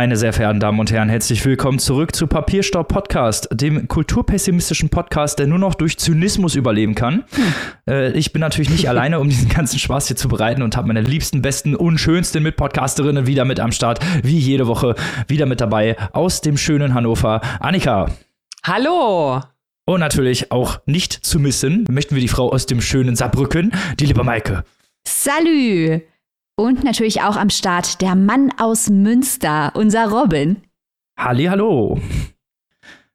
Meine sehr verehrten Damen und Herren, herzlich willkommen zurück zu Papierstaub Podcast, dem kulturpessimistischen Podcast, der nur noch durch Zynismus überleben kann. Äh, ich bin natürlich nicht alleine, um diesen ganzen Spaß hier zu bereiten und habe meine liebsten, besten und schönsten Mitpodcasterinnen wieder mit am Start, wie jede Woche wieder mit dabei aus dem schönen Hannover. Annika. Hallo. Und natürlich auch nicht zu missen, möchten wir die Frau aus dem schönen Saarbrücken, die liebe Maike. Salü. Und natürlich auch am Start der Mann aus Münster, unser Robin. Halli, hallo.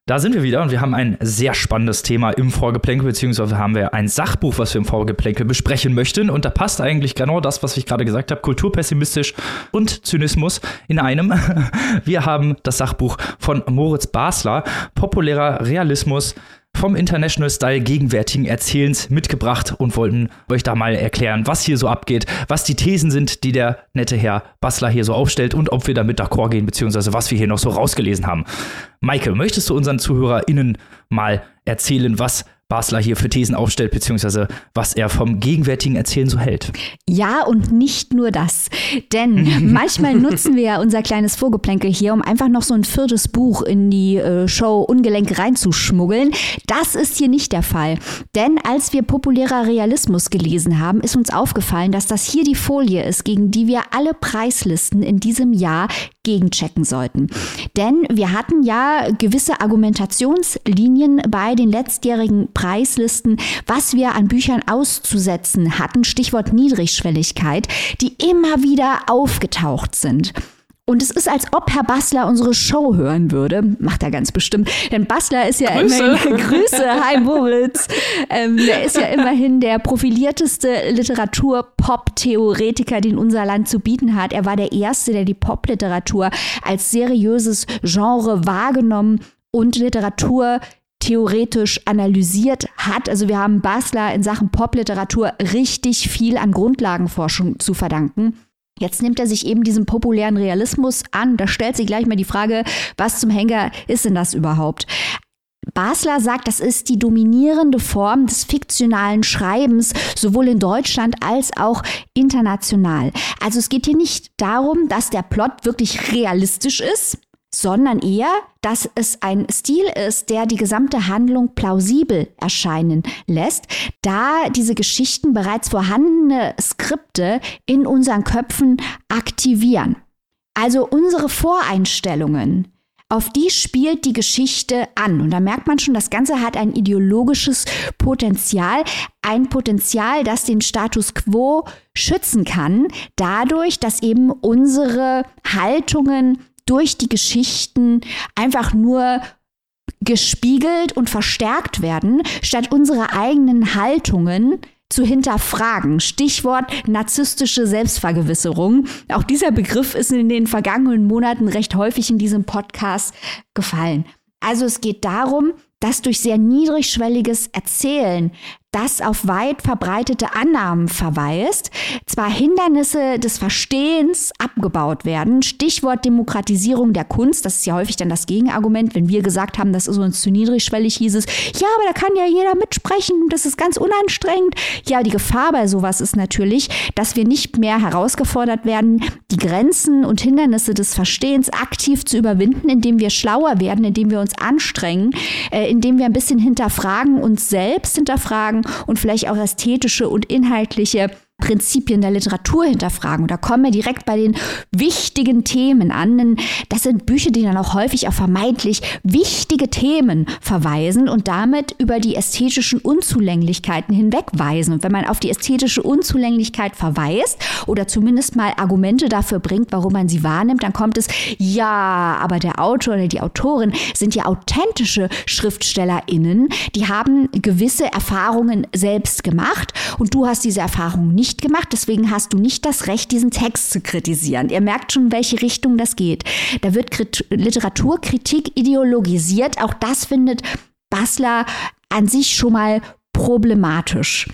Da sind wir wieder und wir haben ein sehr spannendes Thema im Vorgeplänkel, beziehungsweise haben wir ein Sachbuch, was wir im Vorgeplänkel besprechen möchten. Und da passt eigentlich genau das, was ich gerade gesagt habe, kulturpessimistisch und Zynismus in einem. Wir haben das Sachbuch von Moritz Basler, populärer Realismus, vom International Style gegenwärtigen Erzählens mitgebracht und wollten euch da mal erklären, was hier so abgeht, was die Thesen sind, die der nette Herr Bassler hier so aufstellt und ob wir damit d'accord gehen, beziehungsweise was wir hier noch so rausgelesen haben. Maike, möchtest du unseren ZuhörerInnen mal erzählen, was Basler hier für Thesen aufstellt, beziehungsweise was er vom gegenwärtigen Erzählen so hält. Ja, und nicht nur das. Denn manchmal nutzen wir ja unser kleines Vorgeplänkel hier, um einfach noch so ein viertes Buch in die äh, Show Ungelenk reinzuschmuggeln. Das ist hier nicht der Fall. Denn als wir populärer Realismus gelesen haben, ist uns aufgefallen, dass das hier die Folie ist, gegen die wir alle Preislisten in diesem Jahr gegenchecken sollten. Denn wir hatten ja gewisse Argumentationslinien bei den letztjährigen Preislisten, was wir an Büchern auszusetzen hatten, Stichwort Niedrigschwelligkeit, die immer wieder aufgetaucht sind. Und es ist, als ob Herr Bassler unsere Show hören würde. Macht er ganz bestimmt. Denn Bassler ist ja Grüße. immerhin, Grüße, hi Moritz. Ähm, der ist ja immerhin der profilierteste Literatur-Pop-Theoretiker, den unser Land zu bieten hat. Er war der Erste, der die Popliteratur als seriöses Genre wahrgenommen und Literatur theoretisch analysiert hat. Also wir haben Basler in Sachen Popliteratur richtig viel an Grundlagenforschung zu verdanken. Jetzt nimmt er sich eben diesem populären Realismus an. Da stellt sich gleich mal die Frage, was zum Henker ist denn das überhaupt? Basler sagt, das ist die dominierende Form des fiktionalen Schreibens, sowohl in Deutschland als auch international. Also es geht hier nicht darum, dass der Plot wirklich realistisch ist, sondern eher, dass es ein Stil ist, der die gesamte Handlung plausibel erscheinen lässt, da diese Geschichten bereits vorhandene Skripte in unseren Köpfen aktivieren. Also unsere Voreinstellungen, auf die spielt die Geschichte an. Und da merkt man schon, das Ganze hat ein ideologisches Potenzial, ein Potenzial, das den Status quo schützen kann, dadurch, dass eben unsere Haltungen durch die Geschichten einfach nur gespiegelt und verstärkt werden, statt unsere eigenen Haltungen zu hinterfragen. Stichwort narzisstische Selbstvergewisserung. Auch dieser Begriff ist in den vergangenen Monaten recht häufig in diesem Podcast gefallen. Also es geht darum, dass durch sehr niedrigschwelliges Erzählen das auf weit verbreitete Annahmen verweist, zwar Hindernisse des Verstehens abgebaut werden, Stichwort Demokratisierung der Kunst, das ist ja häufig dann das Gegenargument, wenn wir gesagt haben, das ist uns zu niedrigschwellig, hieß es, ja, aber da kann ja jeder mitsprechen, das ist ganz unanstrengend. Ja, die Gefahr bei sowas ist natürlich, dass wir nicht mehr herausgefordert werden, die Grenzen und Hindernisse des Verstehens aktiv zu überwinden, indem wir schlauer werden, indem wir uns anstrengen, äh, indem wir ein bisschen hinterfragen, uns selbst hinterfragen und vielleicht auch ästhetische und inhaltliche Prinzipien der Literatur hinterfragen. Und da kommen wir direkt bei den wichtigen Themen an. Denn das sind Bücher, die dann auch häufig auf vermeintlich wichtige Themen verweisen und damit über die ästhetischen Unzulänglichkeiten hinwegweisen. Und wenn man auf die ästhetische Unzulänglichkeit verweist oder zumindest mal Argumente dafür bringt, warum man sie wahrnimmt, dann kommt es, ja, aber der Autor oder die Autorin sind ja authentische SchriftstellerInnen. Die haben gewisse Erfahrungen selbst gemacht und du hast diese Erfahrungen nicht nicht gemacht, deswegen hast du nicht das Recht, diesen Text zu kritisieren. Ihr merkt schon, in welche Richtung das geht. Da wird Krit Literaturkritik ideologisiert. Auch das findet Basler an sich schon mal problematisch.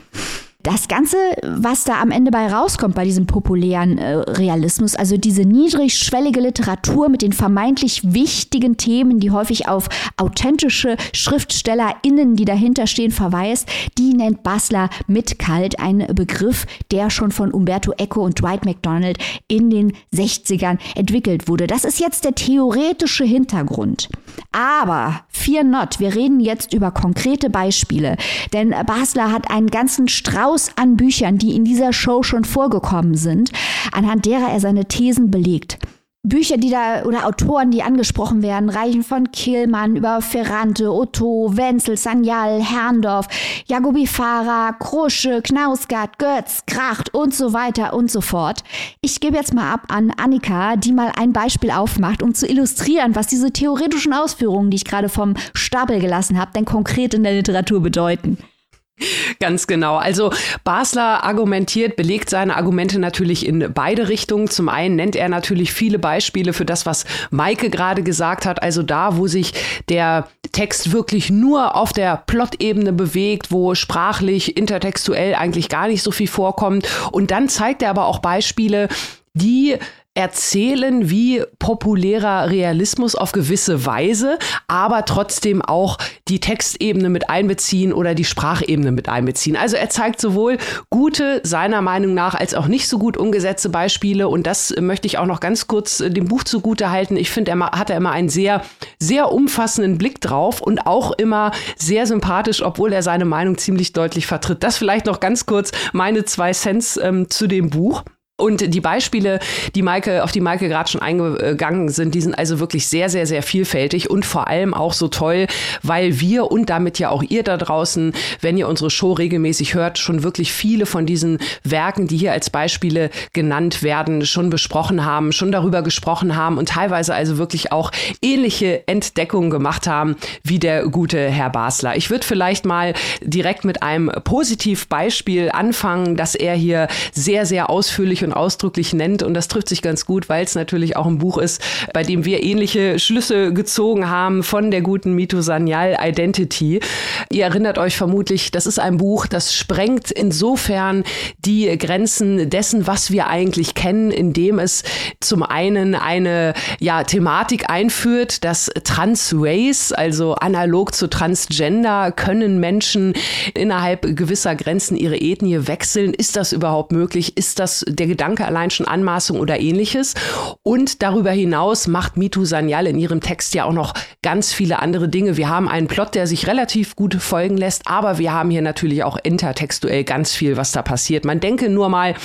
Das Ganze, was da am Ende bei rauskommt bei diesem populären äh, Realismus, also diese niedrigschwellige Literatur mit den vermeintlich wichtigen Themen, die häufig auf authentische SchriftstellerInnen, die dahinter stehen, verweist, die nennt Basler mit Kalt, ein Begriff, der schon von Umberto Eco und Dwight MacDonald in den 60ern entwickelt wurde. Das ist jetzt der theoretische Hintergrund. Aber fear not, wir reden jetzt über konkrete Beispiele, denn Basler hat einen ganzen Strauß Strauß an Büchern, die in dieser Show schon vorgekommen sind, anhand derer er seine Thesen belegt. Bücher, die da oder Autoren, die angesprochen werden, reichen von Killmann über Ferrante, Otto, Wenzel, Sanyal, Herrndorf, Jagobi Farah, Krusche, Knausgard, Götz, Kracht und so weiter und so fort. Ich gebe jetzt mal ab an Annika, die mal ein Beispiel aufmacht, um zu illustrieren, was diese theoretischen Ausführungen, die ich gerade vom Stapel gelassen habe, denn konkret in der Literatur bedeuten. Ganz genau. Also Basler argumentiert, belegt seine Argumente natürlich in beide Richtungen. Zum einen nennt er natürlich viele Beispiele für das, was Maike gerade gesagt hat. Also da, wo sich der Text wirklich nur auf der Plot-Ebene bewegt, wo sprachlich, intertextuell eigentlich gar nicht so viel vorkommt. Und dann zeigt er aber auch Beispiele, die erzählen wie populärer Realismus auf gewisse Weise, aber trotzdem auch die Textebene mit einbeziehen oder die Sprachebene mit einbeziehen. Also er zeigt sowohl gute, seiner Meinung nach, als auch nicht so gut umgesetzte Beispiele und das möchte ich auch noch ganz kurz dem Buch zugute halten. Ich finde, er hat er immer einen sehr, sehr umfassenden Blick drauf und auch immer sehr sympathisch, obwohl er seine Meinung ziemlich deutlich vertritt. Das vielleicht noch ganz kurz meine zwei Cents ähm, zu dem Buch. Und die Beispiele, die Maike, auf die Maike gerade schon eingegangen sind, die sind also wirklich sehr, sehr, sehr vielfältig und vor allem auch so toll, weil wir und damit ja auch ihr da draußen, wenn ihr unsere Show regelmäßig hört, schon wirklich viele von diesen Werken, die hier als Beispiele genannt werden, schon besprochen haben, schon darüber gesprochen haben und teilweise also wirklich auch ähnliche Entdeckungen gemacht haben wie der gute Herr Basler. Ich würde vielleicht mal direkt mit einem Positivbeispiel anfangen, dass er hier sehr, sehr ausführlich und und ausdrücklich nennt. Und das trifft sich ganz gut, weil es natürlich auch ein Buch ist, bei dem wir ähnliche Schlüsse gezogen haben von der guten Mito Identity. Ihr erinnert euch vermutlich, das ist ein Buch, das sprengt insofern die Grenzen dessen, was wir eigentlich kennen, indem es zum einen eine ja, Thematik einführt, dass Transrace, also analog zu Transgender, können Menschen innerhalb gewisser Grenzen ihre Ethnie wechseln. Ist das überhaupt möglich? Ist das der Gedanke allein schon Anmaßung oder ähnliches. Und darüber hinaus macht Mitu Sanyal in ihrem Text ja auch noch ganz viele andere Dinge. Wir haben einen Plot, der sich relativ gut folgen lässt, aber wir haben hier natürlich auch intertextuell ganz viel, was da passiert. Man denke nur mal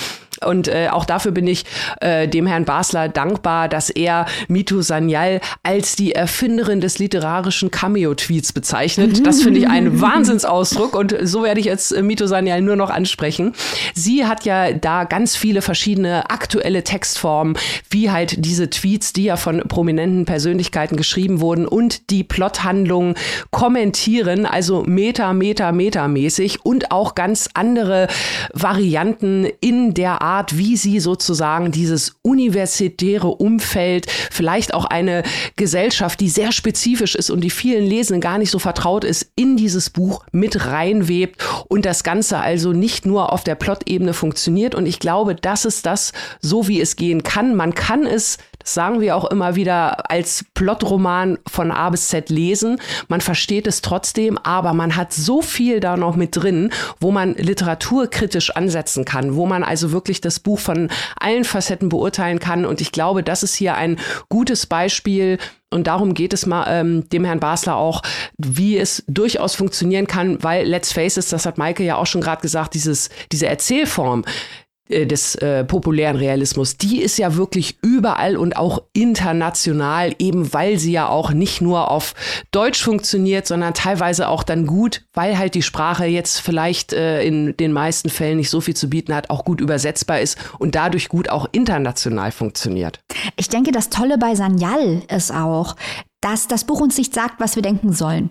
und äh, auch dafür bin ich äh, dem Herrn Basler dankbar, dass er Mitu Sanyal als die Erfinderin des literarischen Cameo-Tweets bezeichnet. Das finde ich ein Wahnsinnsausdruck und so werde ich jetzt äh, Mitu Sanyal nur noch ansprechen. Sie hat ja da ganz viele verschiedene aktuelle Textformen, wie halt diese Tweets, die ja von prominenten Persönlichkeiten geschrieben wurden und die Plothandlungen kommentieren, also meta, meta, meta mäßig und auch ganz andere Varianten in der Art, wie sie sozusagen dieses universitäre Umfeld, vielleicht auch eine Gesellschaft, die sehr spezifisch ist und die vielen Lesenden gar nicht so vertraut ist, in dieses Buch mit reinwebt und das Ganze also nicht nur auf der Plot-Ebene funktioniert. Und ich glaube, das ist das, so wie es gehen kann. Man kann es sagen wir auch immer wieder, als Plotroman von A bis Z lesen. Man versteht es trotzdem, aber man hat so viel da noch mit drin, wo man literaturkritisch ansetzen kann, wo man also wirklich das Buch von allen Facetten beurteilen kann. Und ich glaube, das ist hier ein gutes Beispiel, und darum geht es mal ähm, dem Herrn Basler auch, wie es durchaus funktionieren kann, weil let's face it, das hat Maike ja auch schon gerade gesagt, dieses, diese Erzählform, äh, des äh, populären Realismus, die ist ja wirklich überall und auch international, eben weil sie ja auch nicht nur auf Deutsch funktioniert, sondern teilweise auch dann gut, weil halt die Sprache jetzt vielleicht äh, in den meisten Fällen nicht so viel zu bieten hat, auch gut übersetzbar ist und dadurch gut auch international funktioniert. Ich denke, das Tolle bei Sanyal ist auch, dass das Buch uns nicht sagt, was wir denken sollen.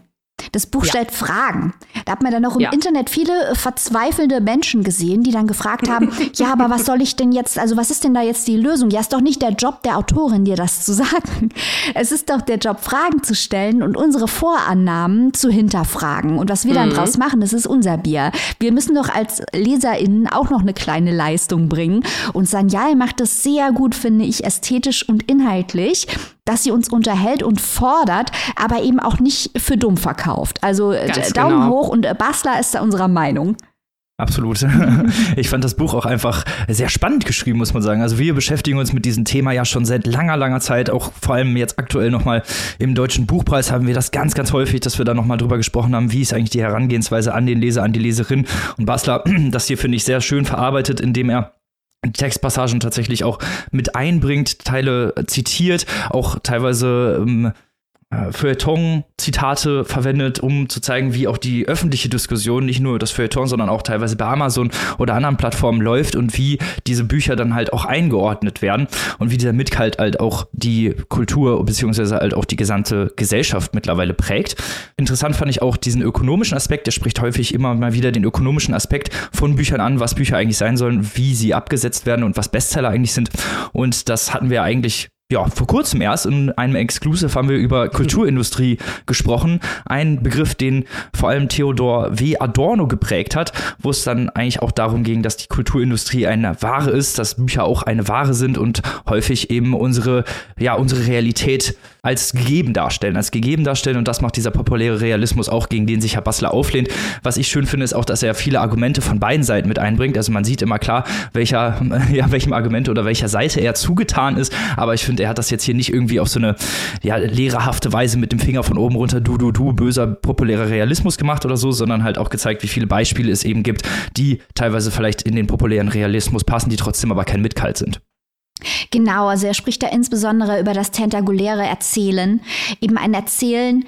Das Buch ja. stellt Fragen. Da hat man dann auch im Ja. Internet viele verzweifelnde Menschen gesehen, die dann gefragt haben, ja, aber was soll ich denn jetzt, also was ist denn da jetzt die Lösung? Ja, ist doch nicht der Job der Autorin, dir das zu sagen. Es ist doch der Job, Fragen zu stellen und unsere Vorannahmen zu hinterfragen. Und was wir dann draus machen, das ist unser Bier. Wir müssen doch als LeserInnen auch noch eine kleine Leistung bringen. Und Sanyal macht es sehr gut, finde ich, ästhetisch und inhaltlich, dass sie uns unterhält und fordert, aber eben auch nicht für dumm verkauft. Also äh, Ganz Daumen genau. hoch und äh, Basler ist da unserer Meinung. Absolut. Ich fand das Buch auch einfach sehr spannend geschrieben, muss man sagen. Also wir beschäftigen uns mit diesem Thema ja schon seit langer, langer Zeit. Auch vor allem jetzt aktuell nochmal im Deutschen Buchpreis haben wir das ganz, ganz häufig, dass wir da nochmal drüber gesprochen haben, wie ist eigentlich die Herangehensweise an den Leser, an die Leserin. Und Basler, das hier finde ich sehr schön verarbeitet, indem er Textpassagen tatsächlich auch mit einbringt, Teile zitiert, auch teilweise ähm, äh, Feuilleton-Zitate verwendet, um zu zeigen, wie auch die öffentliche Diskussion, nicht nur das Feuilleton, sondern auch teilweise bei Amazon oder anderen Plattformen läuft und wie diese Bücher dann halt auch eingeordnet werden und wie dieser Mitkalt halt auch die Kultur beziehungsweise halt auch die gesamte Gesellschaft mittlerweile prägt. Interessant fand ich auch diesen ökonomischen Aspekt, der spricht häufig immer mal wieder den ökonomischen Aspekt von Büchern an, was Bücher eigentlich sein sollen, wie sie abgesetzt werden und was Bestseller eigentlich sind. Und das hatten wir eigentlich ja, vor kurzem erst in einem Exclusive haben wir über Kulturindustrie gesprochen. Ein Begriff, den vor allem Theodor W. Adorno geprägt hat, wo es dann eigentlich auch darum ging, dass die Kulturindustrie eine Ware ist, dass Bücher auch eine Ware sind und häufig eben unsere, ja, unsere Realität als gegeben darstellen, als gegeben darstellen. Und das macht dieser populäre Realismus auch, gegen den sich Herr Bassler auflehnt. Was ich schön finde, ist auch, dass er viele Argumente von beiden Seiten mit einbringt. Also man sieht immer klar, welcher, ja, welchem Argument oder welcher Seite er zugetan ist. Aber ich finde, er hat das jetzt hier nicht irgendwie auf so eine ja, lehrerhafte Weise mit dem Finger von oben runter, du, du, du, böser populärer Realismus gemacht oder so, sondern halt auch gezeigt, wie viele Beispiele es eben gibt, die teilweise vielleicht in den populären Realismus passen, die trotzdem aber kein Mitkalt sind. Genau, also er spricht da insbesondere über das tentakuläre Erzählen, eben ein Erzählen,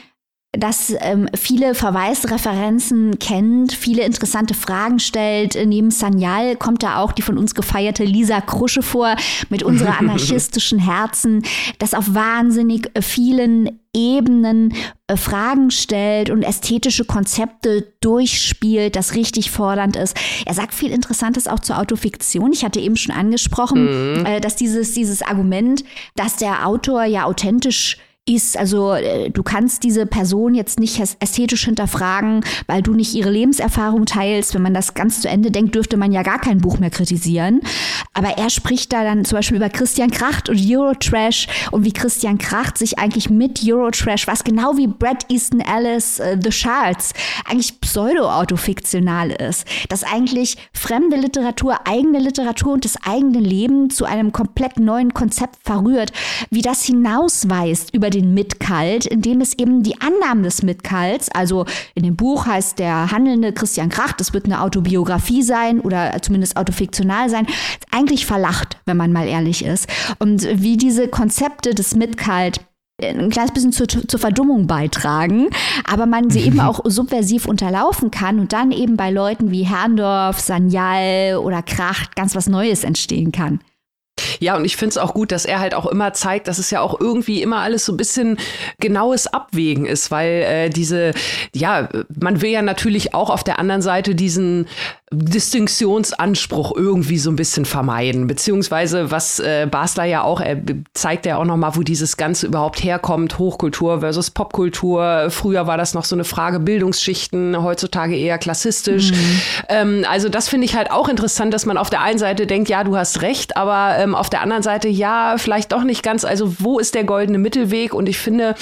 das ähm, viele Verweisreferenzen kennt, viele interessante Fragen stellt. Neben Sanyal kommt da auch die von uns gefeierte Lisa Krusche vor mit unserer anarchistischen Herzen, das auf wahnsinnig vielen Ebenen äh, Fragen stellt und ästhetische Konzepte durchspielt, das richtig fordernd ist. Er sagt viel Interessantes auch zur Autofiktion. Ich hatte eben schon angesprochen, äh, dass dieses, dieses Argument, dass der Autor ja authentisch ist, also äh, du kannst diese Person jetzt nicht äs- ästhetisch hinterfragen, weil du nicht ihre Lebenserfahrung teilst. Wenn man das ganz zu Ende denkt, dürfte man ja gar kein Buch mehr kritisieren. Aber er spricht da dann zum Beispiel über Christian Kracht und Eurotrash und wie Christian Kracht sich eigentlich mit Eurotrash, was genau wie Brad Easton Ellis äh, The Shards eigentlich pseudo-autofiktional ist, dass eigentlich fremde Literatur, eigene Literatur und das eigene Leben zu einem komplett neuen Konzept verrührt, wie das hinausweist über den Mitkalt, indem es eben die Annahmen des Mitkalts, also in dem Buch heißt der handelnde Christian Kracht, das wird eine Autobiografie sein oder zumindest autofiktional sein, eigentlich verlacht, wenn man mal ehrlich ist. Und wie diese Konzepte des Mitkalt ein kleines bisschen zur, zur Verdummung beitragen, aber man sie eben auch subversiv unterlaufen kann und dann eben bei Leuten wie Herrndorf, Sanyal oder Kracht ganz was Neues entstehen kann. Ja, und ich finde es auch gut, dass er halt auch immer zeigt, dass es ja auch irgendwie immer alles so ein bisschen genaues Abwägen ist, weil äh, diese, ja, man will ja natürlich auch auf der anderen Seite diesen Distinktionsanspruch irgendwie so ein bisschen vermeiden, beziehungsweise was äh, Basler ja auch, er zeigt ja auch nochmal, wo dieses Ganze überhaupt herkommt, Hochkultur versus Popkultur. Früher war das noch so eine Frage Bildungsschichten, heutzutage eher klassistisch. Ähm, also das finde ich halt auch interessant, dass man auf der einen Seite denkt, ja, du hast recht, aber ähm, auf der anderen Seite, ja, vielleicht doch nicht ganz. Also wo ist der goldene Mittelweg? Und ich finde,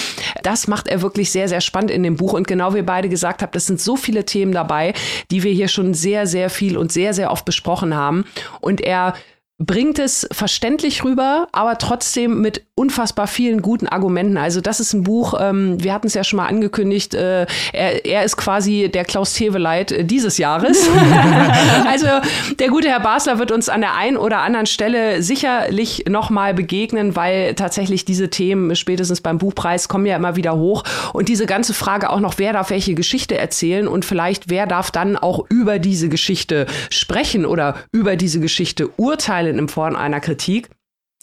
das macht er wirklich sehr, sehr spannend in dem Buch. Und genau wie ihr beide gesagt habt, das sind so viele Themen dabei, die wir hier schon sehr, sehr viel und sehr, sehr oft besprochen haben. Und er bringt es verständlich rüber, aber trotzdem mit unfassbar vielen guten Argumenten. Also das ist ein Buch, ähm, wir hatten es ja schon mal angekündigt, äh, er, er ist quasi der Klaus Teveleit äh, dieses Jahres. also der gute Herr Basler wird uns an der einen oder anderen Stelle sicherlich nochmal begegnen, weil tatsächlich diese Themen spätestens beim Buchpreis kommen ja immer wieder hoch. Und diese ganze Frage auch noch, wer darf welche Geschichte erzählen und vielleicht wer darf dann auch über diese Geschichte sprechen oder über diese Geschichte urteilen in Form einer Kritik.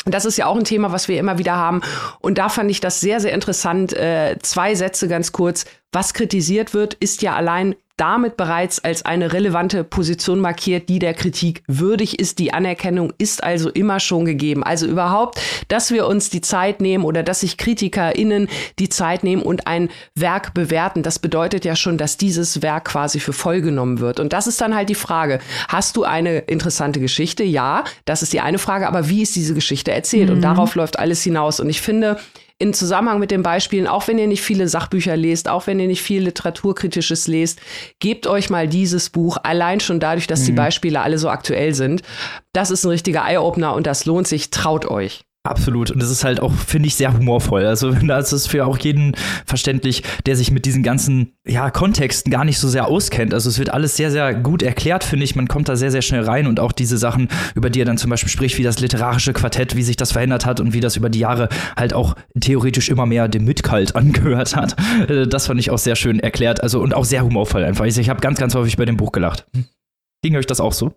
Das ist ja auch ein Thema, was wir immer wieder haben. Und da fand ich das sehr, sehr interessant. Äh, zwei Sätze ganz kurz. Was kritisiert wird, ist ja allein damit bereits als eine relevante Position markiert, die der Kritik würdig ist. Die Anerkennung ist also immer schon gegeben. Also überhaupt, dass wir uns die Zeit nehmen oder dass sich KritikerInnen die Zeit nehmen und ein Werk bewerten, das bedeutet ja schon, dass dieses Werk quasi für voll genommen wird. Und das ist dann halt die Frage. Hast du eine interessante Geschichte? Ja, das ist die eine Frage. Aber wie ist diese Geschichte erzählt? Mhm. Und darauf läuft alles hinaus. Und ich finde, in Zusammenhang mit den Beispielen, auch wenn ihr nicht viele Sachbücher lest, auch wenn ihr nicht viel Literaturkritisches lest, gebt euch mal dieses Buch, allein schon dadurch, dass mhm. die Beispiele alle so aktuell sind. Das ist ein richtiger Eye-Opener und das lohnt sich, traut euch. Absolut. Und das ist halt auch, finde ich, sehr humorvoll. Also das ist für auch jeden verständlich, der sich mit diesen ganzen ja, Kontexten gar nicht so sehr auskennt. Also es wird alles sehr, sehr gut erklärt, finde ich. Man kommt da sehr, sehr schnell rein und auch diese Sachen, über die er dann zum Beispiel spricht, wie das literarische Quartett, wie sich das verändert hat und wie das über die Jahre halt auch theoretisch immer mehr dem Mitkalt angehört hat. Äh, das fand ich auch sehr schön erklärt. Also und auch sehr humorvoll einfach. Ich, ich habe ganz, ganz häufig bei dem Buch gelacht. Ging euch das auch so?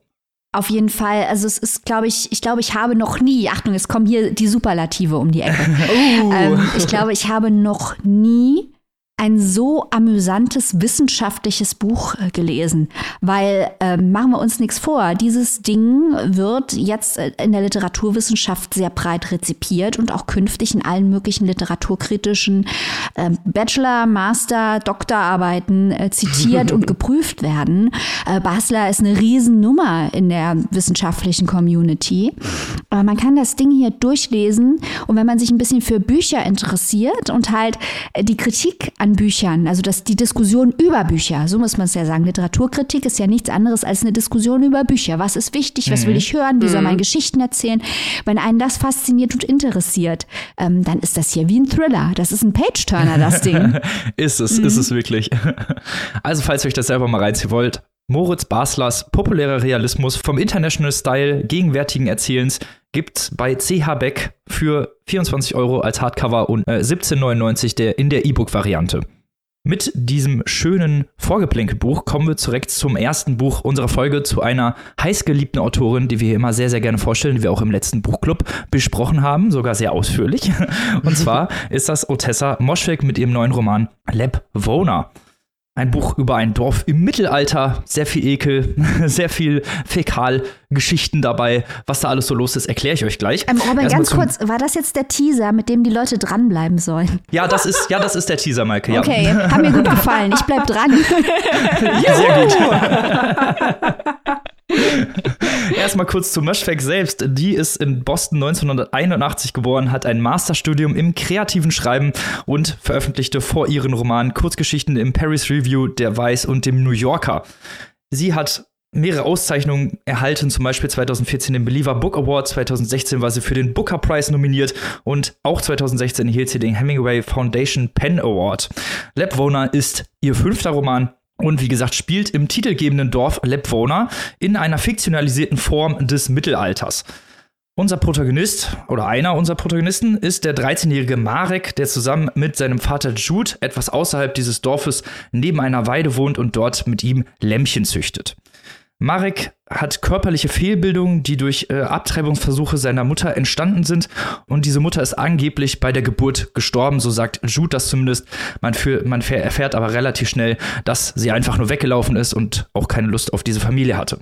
Auf jeden Fall. Also es ist, glaube ich, ich glaube, ich habe noch nie, Achtung, es kommen hier die Superlative um die Ecke. uh. ähm, ich glaube, ich habe noch nie ein so amüsantes wissenschaftliches Buch äh, gelesen, weil äh, machen wir uns nichts vor, dieses Ding wird jetzt äh, in der Literaturwissenschaft sehr breit rezipiert und auch künftig in allen möglichen literaturkritischen äh, Bachelor, Master, Doktorarbeiten äh, zitiert und geprüft werden. Äh, Basler ist eine Riesennummer in der wissenschaftlichen Community. Aber man kann das Ding hier durchlesen und wenn man sich ein bisschen für Bücher interessiert und halt die Kritik an Büchern, also das, die Diskussion über Bücher, so muss man es ja sagen. Literaturkritik ist ja nichts anderes als eine Diskussion über Bücher. Was ist wichtig, was mhm. will ich hören, wie soll man mhm. Geschichten erzählen? Wenn einen das fasziniert und interessiert, ähm, dann ist das hier wie ein Thriller. Das ist ein Page-Turner, das Ding. ist es, mhm. ist es wirklich. Also, falls ihr euch das selber mal reinziehen wollt, Moritz Baslers populärer Realismus vom International Style gegenwärtigen Erzählens gibt bei CH Beck für 24 Euro als Hardcover und äh, 17,99 der, in der E-Book-Variante. Mit diesem schönen Vorgeplänkelbuch kommen wir direkt zum ersten Buch unserer Folge zu einer heißgeliebten Autorin, die wir hier immer sehr, sehr gerne vorstellen, die wir auch im letzten Buchclub besprochen haben, sogar sehr ausführlich. Und zwar ist das Otessa Moschweg mit ihrem neuen Roman Leb Wona. Ein Buch über ein Dorf im Mittelalter, sehr viel Ekel, sehr viel Fäkalgeschichten dabei. Was da alles so los ist, erkläre ich euch gleich. Ähm, Robin, ganz kurz, war das jetzt der Teaser, mit dem die Leute dranbleiben sollen? Ja, das ist, ja, das ist der Teaser, Maike. Ja. Okay, hat mir gut gefallen. Ich bleib dran. ja, sehr gut. Erstmal kurz zu Möschweg selbst. Die ist in Boston 1981 geboren, hat ein Masterstudium im kreativen Schreiben und veröffentlichte vor ihren Romanen Kurzgeschichten im Paris Review, der Weiß und dem New Yorker. Sie hat mehrere Auszeichnungen erhalten, zum Beispiel 2014 den Believer Book Award, 2016 war sie für den Booker Prize nominiert und auch 2016 erhielt sie den Hemingway Foundation Pen Award. Labwohner ist ihr fünfter Roman und wie gesagt, spielt im titelgebenden Dorf Lepwona in einer fiktionalisierten Form des Mittelalters. Unser Protagonist oder einer unserer Protagonisten ist der 13-jährige Marek, der zusammen mit seinem Vater Jude etwas außerhalb dieses Dorfes neben einer Weide wohnt und dort mit ihm Lämmchen züchtet. Marek hat körperliche Fehlbildungen, die durch äh, Abtreibungsversuche seiner Mutter entstanden sind. Und diese Mutter ist angeblich bei der Geburt gestorben, so sagt Jude das zumindest. Man, für, man erfährt aber relativ schnell, dass sie einfach nur weggelaufen ist und auch keine Lust auf diese Familie hatte.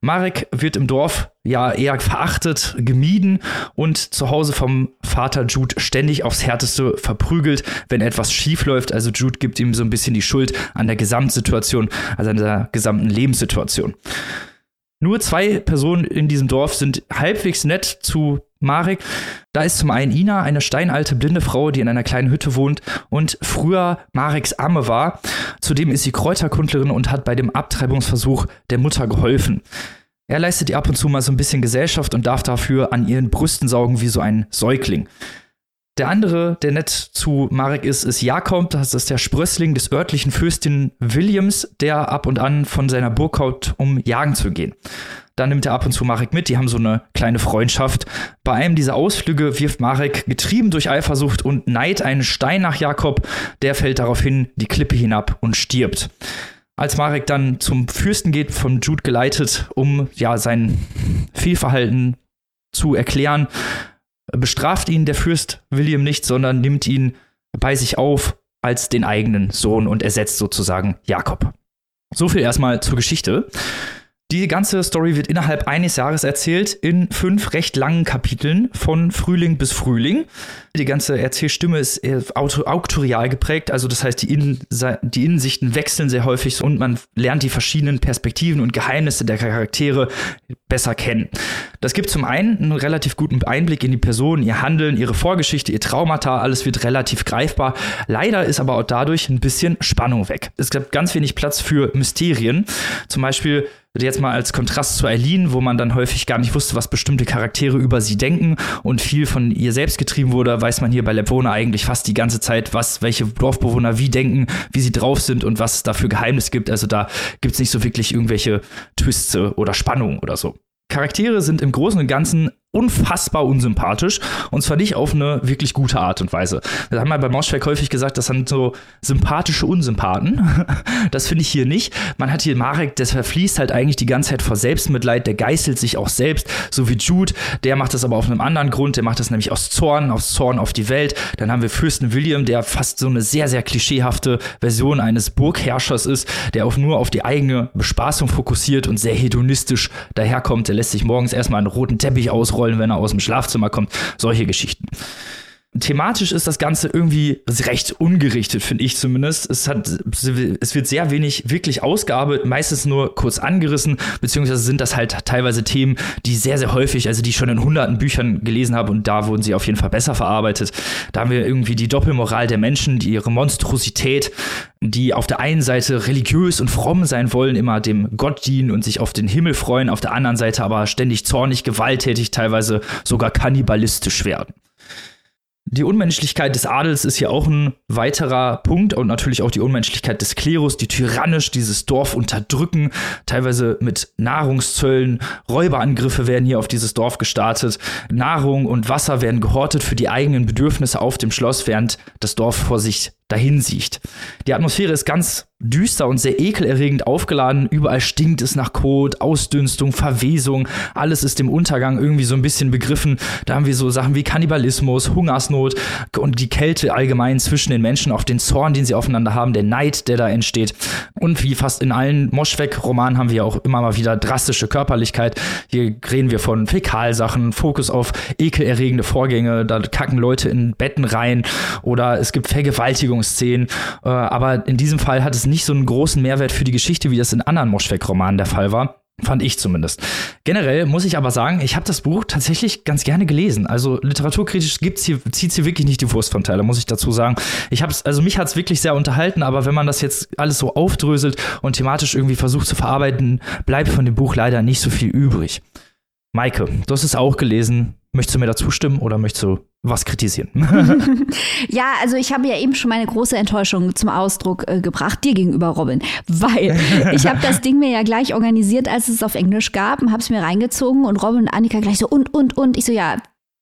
Marek wird im Dorf ja eher verachtet, gemieden und zu Hause vom Vater Jude ständig aufs Härteste verprügelt, wenn etwas schief läuft. Also Jude gibt ihm so ein bisschen die Schuld an der Gesamtsituation, also an der gesamten Lebenssituation. Nur zwei Personen in diesem Dorf sind halbwegs nett zu Marek. Da ist zum einen Ina, eine steinalte blinde Frau, die in einer kleinen Hütte wohnt und früher Mareks Amme war. Zudem ist sie Kräuterkundlerin und hat bei dem Abtreibungsversuch der Mutter geholfen. Er leistet ihr ab und zu mal so ein bisschen Gesellschaft und darf dafür an ihren Brüsten saugen wie so ein Säugling. Der andere, der nett zu Marek ist, ist Jakob. Das ist der Sprössling des örtlichen Fürstin Williams, der ab und an von seiner Burg kommt, um jagen zu gehen. Dann nimmt er ab und zu Marek mit. Die haben so eine kleine Freundschaft. Bei einem dieser Ausflüge wirft Marek, getrieben durch Eifersucht und Neid, einen Stein nach Jakob. Der fällt daraufhin die Klippe hinab und stirbt. Als Marek dann zum Fürsten geht, von Jude geleitet, um ja sein Fehlverhalten zu erklären, bestraft ihn der Fürst William nicht, sondern nimmt ihn bei sich auf als den eigenen Sohn und ersetzt sozusagen Jakob. So viel erstmal zur Geschichte. Die ganze Story wird innerhalb eines Jahres erzählt, in fünf recht langen Kapiteln, von Frühling bis Frühling. Die ganze Erzählstimme ist auktorial geprägt, also das heißt, die, Innen die Innensichten wechseln sehr häufig und man lernt die verschiedenen Perspektiven und Geheimnisse der Charaktere besser kennen. Das gibt zum einen einen relativ guten Einblick in die Person, ihr Handeln, ihre Vorgeschichte, ihr Traumata, alles wird relativ greifbar. Leider ist aber auch dadurch ein bisschen Spannung weg. Es gibt ganz wenig Platz für Mysterien. Zum Beispiel jetzt mal als Kontrast zu Eileen, wo man dann häufig gar nicht wusste, was bestimmte Charaktere über sie denken und viel von ihr selbst getrieben wurde, weiß man hier bei Lepona eigentlich fast die ganze Zeit, was welche Dorfbewohner wie denken, wie sie drauf sind und was es da für Geheimnis gibt. Also da gibt es nicht so wirklich irgendwelche Twists oder Spannungen oder so. Charaktere sind im Großen und Ganzen unfassbar unsympathisch und zwar nicht auf eine wirklich gute Art und Weise. Wir haben ja bei Moschweg häufig gesagt, das sind so sympathische Unsympathen. Das finde ich hier nicht. Man hat hier Marek, der verfließt halt eigentlich die ganze Zeit vor Selbstmitleid, der geißelt sich auch selbst, so wie Jude. Der macht das aber auf einem anderen Grund, der macht das nämlich aus Zorn, aus Zorn auf die Welt. Dann haben wir Fürsten William, der fast so eine sehr, sehr klischeehafte Version eines Burgherrschers ist, der auch nur auf die eigene Bespaßung fokussiert und sehr hedonistisch daherkommt. Der lässt sich morgens erstmal einen roten Teppich ausrollen ausrollen, wenn er aus dem Schlafzimmer kommt. Solche Geschichten. Thematisch ist das Ganze irgendwie recht ungerichtet, finde ich zumindest. Es, hat, es wird sehr wenig wirklich ausgearbeitet, meistens nur kurz angerissen, beziehungsweise sind das halt teilweise Themen, die sehr, sehr häufig, also die ich schon in hunderten Büchern gelesen habe und da wurden sie auf jeden Fall besser verarbeitet. Da haben wir irgendwie die Doppelmoral der Menschen, die ihre Monstrosität, die auf der einen Seite religiös und fromm sein wollen, immer dem Gott dienen und sich auf den Himmel freuen, auf der anderen Seite aber ständig zornig, gewalttätig, teilweise sogar kannibalistisch werden. Die Unmenschlichkeit des Adels ist hier auch ein weiterer Punkt und natürlich auch die Unmenschlichkeit des Klerus, die tyrannisch dieses Dorf unterdrücken, teilweise mit Nahrungszöllen, Räuberangriffe werden hier auf dieses Dorf gestartet, Nahrung und Wasser werden gehortet für die eigenen Bedürfnisse auf dem Schloss, während das Dorf vor sich dahin sieht. Die Atmosphäre ist ganz düster und sehr ekelerregend aufgeladen. Überall stinkt es nach Kot, Ausdünstung, Verwesung. Alles ist im Untergang irgendwie so ein bisschen begriffen. Da haben wir so Sachen wie Kannibalismus, Hungersnot und die Kälte allgemein zwischen den Menschen, auch den Zorn, den sie aufeinander haben, der Neid, der da entsteht. Und wie fast in allen Moschweg-Romanen haben wir auch immer mal wieder drastische Körperlichkeit. Hier reden wir von Fäkalsachen, Fokus auf ekelerregende Vorgänge. Da kacken Leute in Betten rein oder es gibt Vergewaltigungsszenen. Äh, aber in diesem Fall hat es nicht so einen großen Mehrwert für die Geschichte, wie das in anderen Moschweg-Romanen der Fall war. Fand ich zumindest. Generell muss ich aber sagen, ich habe das Buch tatsächlich ganz gerne gelesen. Also literaturkritisch gibt's hier, zieht hier wirklich nicht die Wurst vom Teller, muss ich dazu sagen. Ich hab's, also mich hat es wirklich sehr unterhalten, aber wenn man das jetzt alles so aufdröselt und thematisch irgendwie versucht zu verarbeiten, bleibt von dem Buch leider nicht so viel übrig. Maike, du hast es auch gelesen. Möchtest du mir dazu stimmen oder möchtest du was kritisieren? ja, also ich habe ja eben schon meine große Enttäuschung zum Ausdruck äh, gebracht, dir gegenüber, Robin. Weil ich habe das Ding mir ja gleich organisiert, als es auf Englisch gab und habe es mir reingezogen und Robin und Annika gleich so und, und, und. Ich so, ja,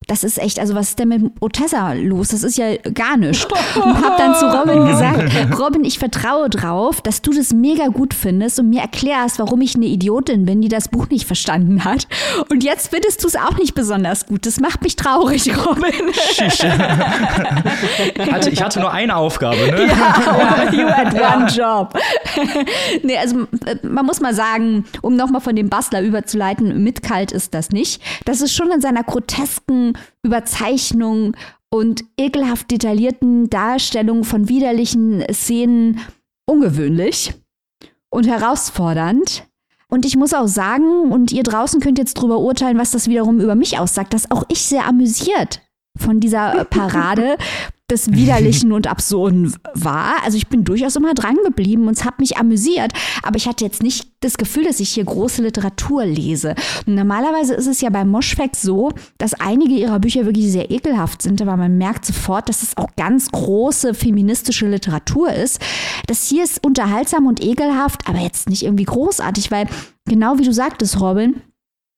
das ist echt, also was ist denn mit Otessa los? Das ist ja gar nichts. Und hab dann zu Robin gesagt, Robin, ich vertraue drauf, dass du das mega gut findest und mir erklärst, warum ich eine Idiotin bin, die das Buch nicht verstanden hat. Und jetzt findest du es auch nicht besonders gut. Das macht mich traurig, Robin. hatte, ich hatte nur eine Aufgabe, ne? Ja, you had one job. nee, also man muss mal sagen, um nochmal von dem Bastler überzuleiten, mit kalt ist das nicht. Das ist schon in seiner grotesken Überzeichnung und ekelhaft detaillierten Darstellungen von widerlichen Szenen ungewöhnlich und herausfordernd. Und ich muss auch sagen, und ihr draußen könnt jetzt drüber urteilen, was das wiederum über mich aussagt, dass auch ich sehr amüsiert von dieser Parade des Widerlichen und Absurden war. Also ich bin durchaus immer dran geblieben und es hat mich amüsiert, aber ich hatte jetzt nicht das Gefühl, dass ich hier große Literatur lese. Und normalerweise ist es ja bei Moschweg so, dass einige ihrer Bücher wirklich sehr ekelhaft sind, aber man merkt sofort, dass es auch ganz große feministische Literatur ist. Das hier ist unterhaltsam und ekelhaft, aber jetzt nicht irgendwie großartig, weil genau wie du sagtest, Robin,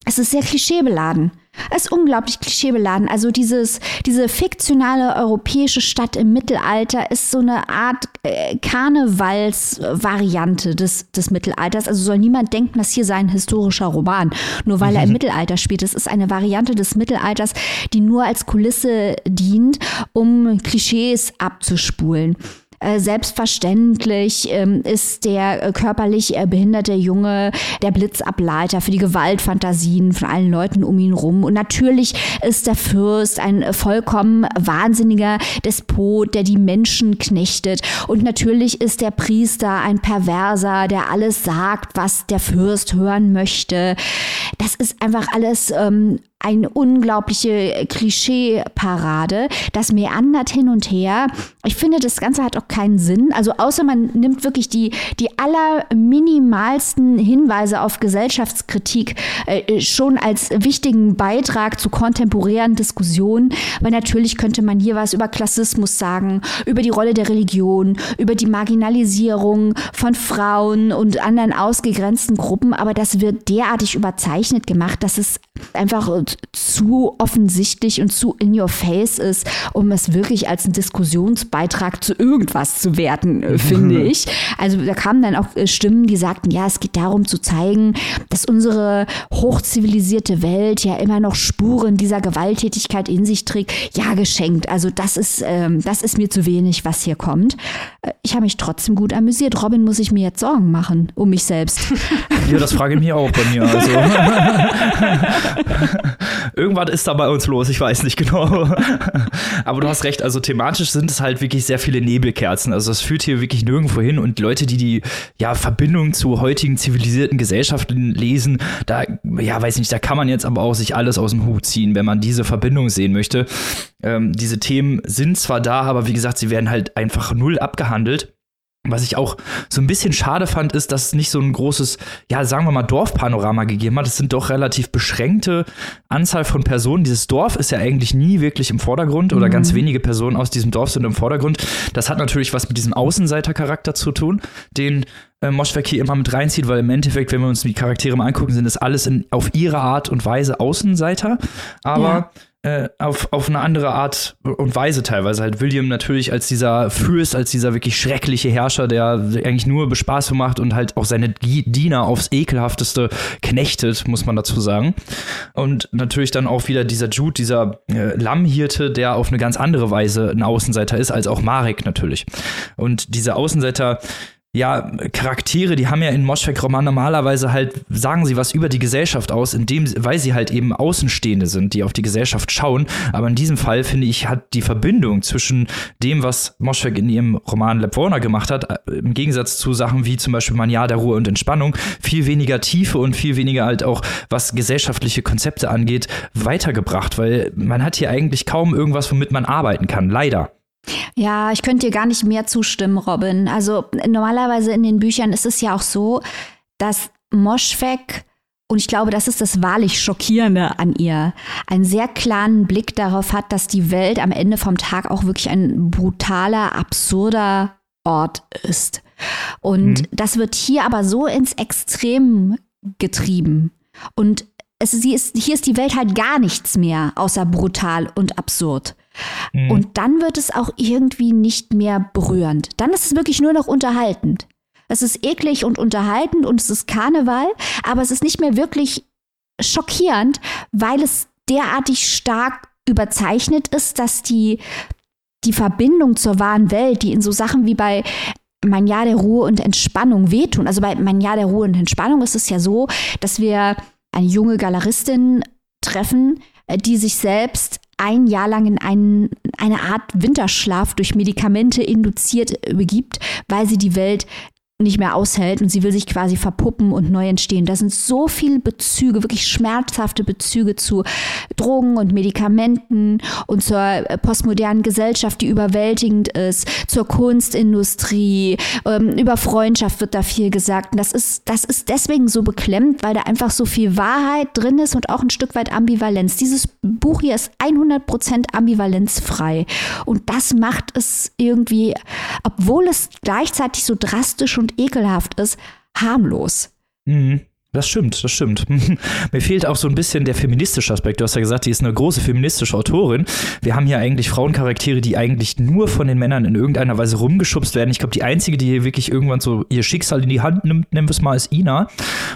es ist sehr klischeebeladen. Es ist unglaublich klischeebeladen. Also dieses, diese fiktionale europäische Stadt im Mittelalter ist so eine Art äh, Karnevalsvariante des, des Mittelalters. Also soll niemand denken, dass hier sei ein historischer Roman, nur weil er im mhm. Mittelalter spielt. Es ist eine Variante des Mittelalters, die nur als Kulisse dient, um Klischees abzuspulen. Äh, selbstverständlich ähm, ist der äh, körperlich äh, behinderte Junge der Blitzableiter für die Gewaltfantasien von allen Leuten um ihn rum. Und natürlich ist der Fürst ein vollkommen wahnsinniger Despot, der die Menschen knechtet. Und natürlich ist der Priester ein Perverser, der alles sagt, was der Fürst hören möchte. Das ist einfach alles ähm, eine unglaubliche Klischee-Parade. Das meandert hin und her. Ich finde, das Ganze hat auch keinen Sinn. Also außer man nimmt wirklich die, die allerminimalsten Hinweise auf Gesellschaftskritik äh, schon als wichtigen Beitrag zu kontemporären Diskussionen. Weil natürlich könnte man hier was über Klassismus sagen, über die Rolle der Religion, über die Marginalisierung von Frauen und anderen ausgegrenzten Gruppen. Aber das wird derartig überzeichnet gemacht, dass es einfach zu offensichtlich und zu in your face ist, um es wirklich als einen Diskussionsbeitrag zu irgendwas zu werten, äh, finde ich. Also da kamen dann auch äh, Stimmen, die sagten, ja, es geht darum zu zeigen, dass unsere hochzivilisierte Welt ja immer noch Spuren dieser Gewalttätigkeit in sich trägt. Ja, geschenkt. Also das ist, ähm, das ist mir zu wenig, was hier kommt. Äh, ich habe mich trotzdem gut amüsiert. Robin, muss ich mir jetzt Sorgen machen um mich selbst? Ja, das frage ich mich auch bei mir. Also. Irgendwas ist da bei uns los, ich weiß nicht genau. Aber du hast recht, also thematisch sind es halt wirklich sehr viele Nebelkerzen. Also es führt hier wirklich nirgendwo hin und Leute, die die ja, Verbindung zu heutigen zivilisierten Gesellschaften lesen, da, ja, weiß nicht, da kann man jetzt aber auch sich alles aus dem Hut ziehen, wenn man diese Verbindung sehen möchte. Ähm, diese Themen sind zwar da, aber wie gesagt, sie werden halt einfach null abgehandelt. Was ich auch so ein bisschen schade fand, ist, dass es nicht so ein großes, ja, sagen wir mal, Dorfpanorama gegeben hat. Es sind doch relativ beschränkte Anzahl von Personen. Dieses Dorf ist ja eigentlich nie wirklich im Vordergrund oder mhm. ganz wenige Personen aus diesem Dorf sind im Vordergrund. Das hat natürlich was mit diesem Außenseitercharakter zu tun, den äh, Moschweg hier immer mit reinzieht, weil im Endeffekt, wenn wir uns die Charaktere mal angucken, sind es alles in, auf ihre Art und Weise Außenseiter. Aber ja äh, auf, auf eine andere Art und Weise teilweise. Halt William natürlich als dieser Fürst, als dieser wirklich schreckliche Herrscher, der eigentlich nur Bespaßung macht und halt auch seine Diener aufs ekelhafteste knechtet, muss man dazu sagen. Und natürlich dann auch wieder dieser Jude, dieser äh, Lammhirte, der auf eine ganz andere Weise ein Außenseiter ist, als auch Marek natürlich. Und dieser Außenseiter ja, Charaktere, die haben ja in Moschweg-Roman normalerweise halt, sagen sie was über die Gesellschaft aus, indem, weil sie halt eben Außenstehende sind, die auf die Gesellschaft schauen. Aber in diesem Fall, finde ich, hat die Verbindung zwischen dem, was Moschweg in ihrem Roman Lepvorna gemacht hat, äh, im Gegensatz zu Sachen wie zum Beispiel Mania der Ruhe und Entspannung, viel weniger Tiefe und viel weniger halt auch, was gesellschaftliche Konzepte angeht, weitergebracht, weil man hat hier eigentlich kaum irgendwas, womit man arbeiten kann. Leider. Ja, ich könnte dir gar nicht mehr zustimmen, Robin. Also normalerweise in den Büchern ist es ja auch so, dass Moschweg und ich glaube, das ist das wahrlich Schockierende an ihr. Einen sehr klaren Blick darauf hat, dass die Welt am Ende vom Tag auch wirklich ein brutaler, absurder Ort ist. Und mhm. das wird hier aber so ins Extrem getrieben. Und es, sie ist, hier ist die Welt halt gar nichts mehr außer brutal und absurd. Mhm. Und dann wird es auch irgendwie nicht mehr berührend. Dann ist es wirklich nur noch unterhaltend. Es ist eklig und unterhaltend und es ist Karneval, aber es ist nicht mehr wirklich schockierend, weil es derartig stark überzeichnet ist, dass die, die Verbindung zur wahren Welt, die in so Sachen wie bei mein Jahr der Ruhe und Entspannung wehtun. Also bei mein Jahr der Ruhe und Entspannung ist es ja so, dass wir eine junge Galeristin treffen, äh, die sich selbst ein Jahr lang in einen, eine Art Winterschlaf durch Medikamente induziert begibt, weil sie die Welt nicht mehr aushält und sie will sich quasi verpuppen und neu entstehen. Da sind so viele Bezüge, wirklich schmerzhafte Bezüge zu Drogen und Medikamenten und zur äh, postmodernen Gesellschaft, die überwältigend ist, zur Kunstindustrie, ähm, über Freundschaft wird da viel gesagt. Und das ist, das ist deswegen so beklemmt, weil da einfach so viel Wahrheit drin ist und auch ein Stück weit Ambivalenz. Dieses Buch hier ist 100% ambivalenzfrei und das macht es irgendwie, obwohl es gleichzeitig so drastisch ekelhaft ist, harmlos. Mhm. Das stimmt, das stimmt. Mir fehlt auch so ein bisschen der feministische Aspekt. Du hast ja gesagt, die ist eine große feministische Autorin. Wir haben hier eigentlich Frauencharaktere, die eigentlich nur von den Männern in irgendeiner Weise rumgeschubst werden. Ich glaube, die einzige, die hier wirklich irgendwann so ihr Schicksal in die Hand nimmt, nennen wir es mal, ist Ina.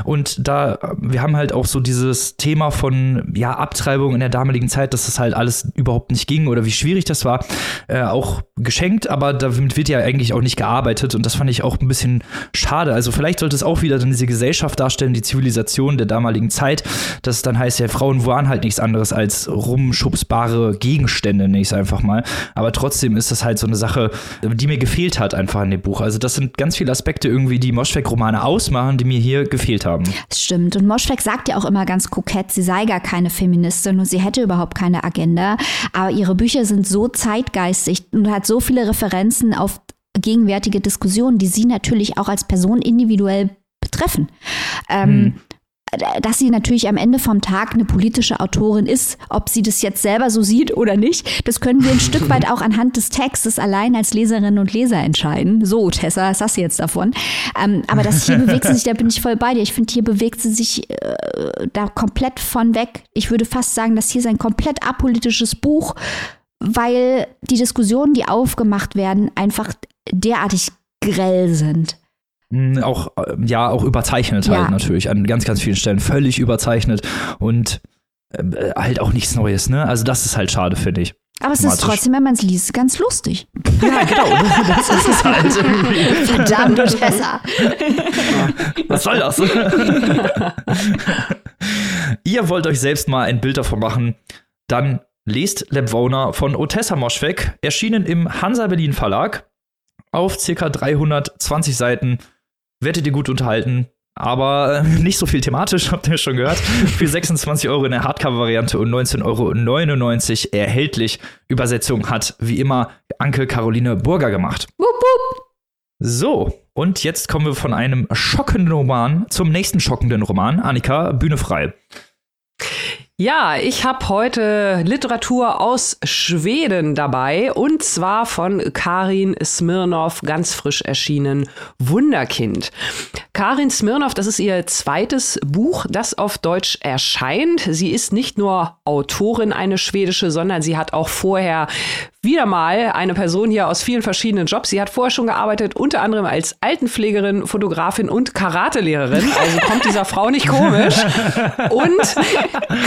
Und da, wir haben halt auch so dieses Thema von, ja, Abtreibung in der damaligen Zeit, dass das halt alles überhaupt nicht ging oder wie schwierig das war, äh, auch geschenkt, aber damit wird ja eigentlich auch nicht gearbeitet und das fand ich auch ein bisschen schade. Also vielleicht sollte es auch wieder dann diese Gesellschaft darstellen, die Zivilisation der damaligen Zeit, dass es dann heißt, ja, Frauen waren halt nichts anderes als rumschubsbare Gegenstände, nenne ich es einfach mal. Aber trotzdem ist das halt so eine Sache, die mir gefehlt hat einfach in dem Buch. Also das sind ganz viele Aspekte irgendwie, die Moschweg-Romane ausmachen, die mir hier gefehlt haben. Das stimmt. Und Moschweg sagt ja auch immer ganz kokett, sie sei gar keine Feministin und sie hätte überhaupt keine Agenda. Aber ihre Bücher sind so zeitgeistig und hat so viele Referenzen auf gegenwärtige Diskussionen, die sie natürlich auch als Person individuell betreffen. Ähm, mhm dass sie natürlich am Ende vom Tag eine politische Autorin ist. Ob sie das jetzt selber so sieht oder nicht, das können wir ein Stück weit auch anhand des Textes allein als Leserinnen und Leser entscheiden. So, Tessa, was hast du jetzt davon? Ähm, aber das hier bewegt sie sich, da bin ich voll bei dir. Ich finde, hier bewegt sie sich äh, da komplett von weg. Ich würde fast sagen, dass hier sein komplett apolitisches Buch, weil die Diskussionen, die aufgemacht werden, einfach derartig grell sind. Hm, auch, äh, ja, auch überzeichnet halt ja. natürlich, an ganz, ganz vielen Stellen völlig überzeichnet und äh, halt auch nichts Neues, ne? Also das ist halt schade, finde ich. Aber es ist trotzdem, wenn man es liest, ganz lustig. Ja, genau. Das ist es halt. Verdammt, Tessa. Was soll das? Ihr wollt euch selbst mal ein Bild davon machen, dann lest Lebwohner von Otessa Moschweg, erschienen im Hansa Berlin Verlag auf ca. 320 Seiten werdet ihr gut unterhalten. Aber äh, nicht so viel thematisch, habt ihr schon gehört. Für 26 Euro in der Hardcover-Variante und 19,99 Euro erhältlich. Übersetzung hat wie immer Anke Caroline Burger gemacht. Wupp, wupp. So, und jetzt kommen wir von einem schockenden Roman zum nächsten schockenden Roman. Annika, Bühne frei. Ja, ich habe heute Literatur aus Schweden dabei und zwar von Karin Smirnov, ganz frisch erschienen, Wunderkind. Karin Smirnov, das ist ihr zweites Buch, das auf Deutsch erscheint. Sie ist nicht nur Autorin, eine schwedische, sondern sie hat auch vorher wieder mal eine Person hier aus vielen verschiedenen Jobs. Sie hat vorher schon gearbeitet, unter anderem als Altenpflegerin, Fotografin und Karatelehrerin. Also kommt dieser Frau nicht komisch. Und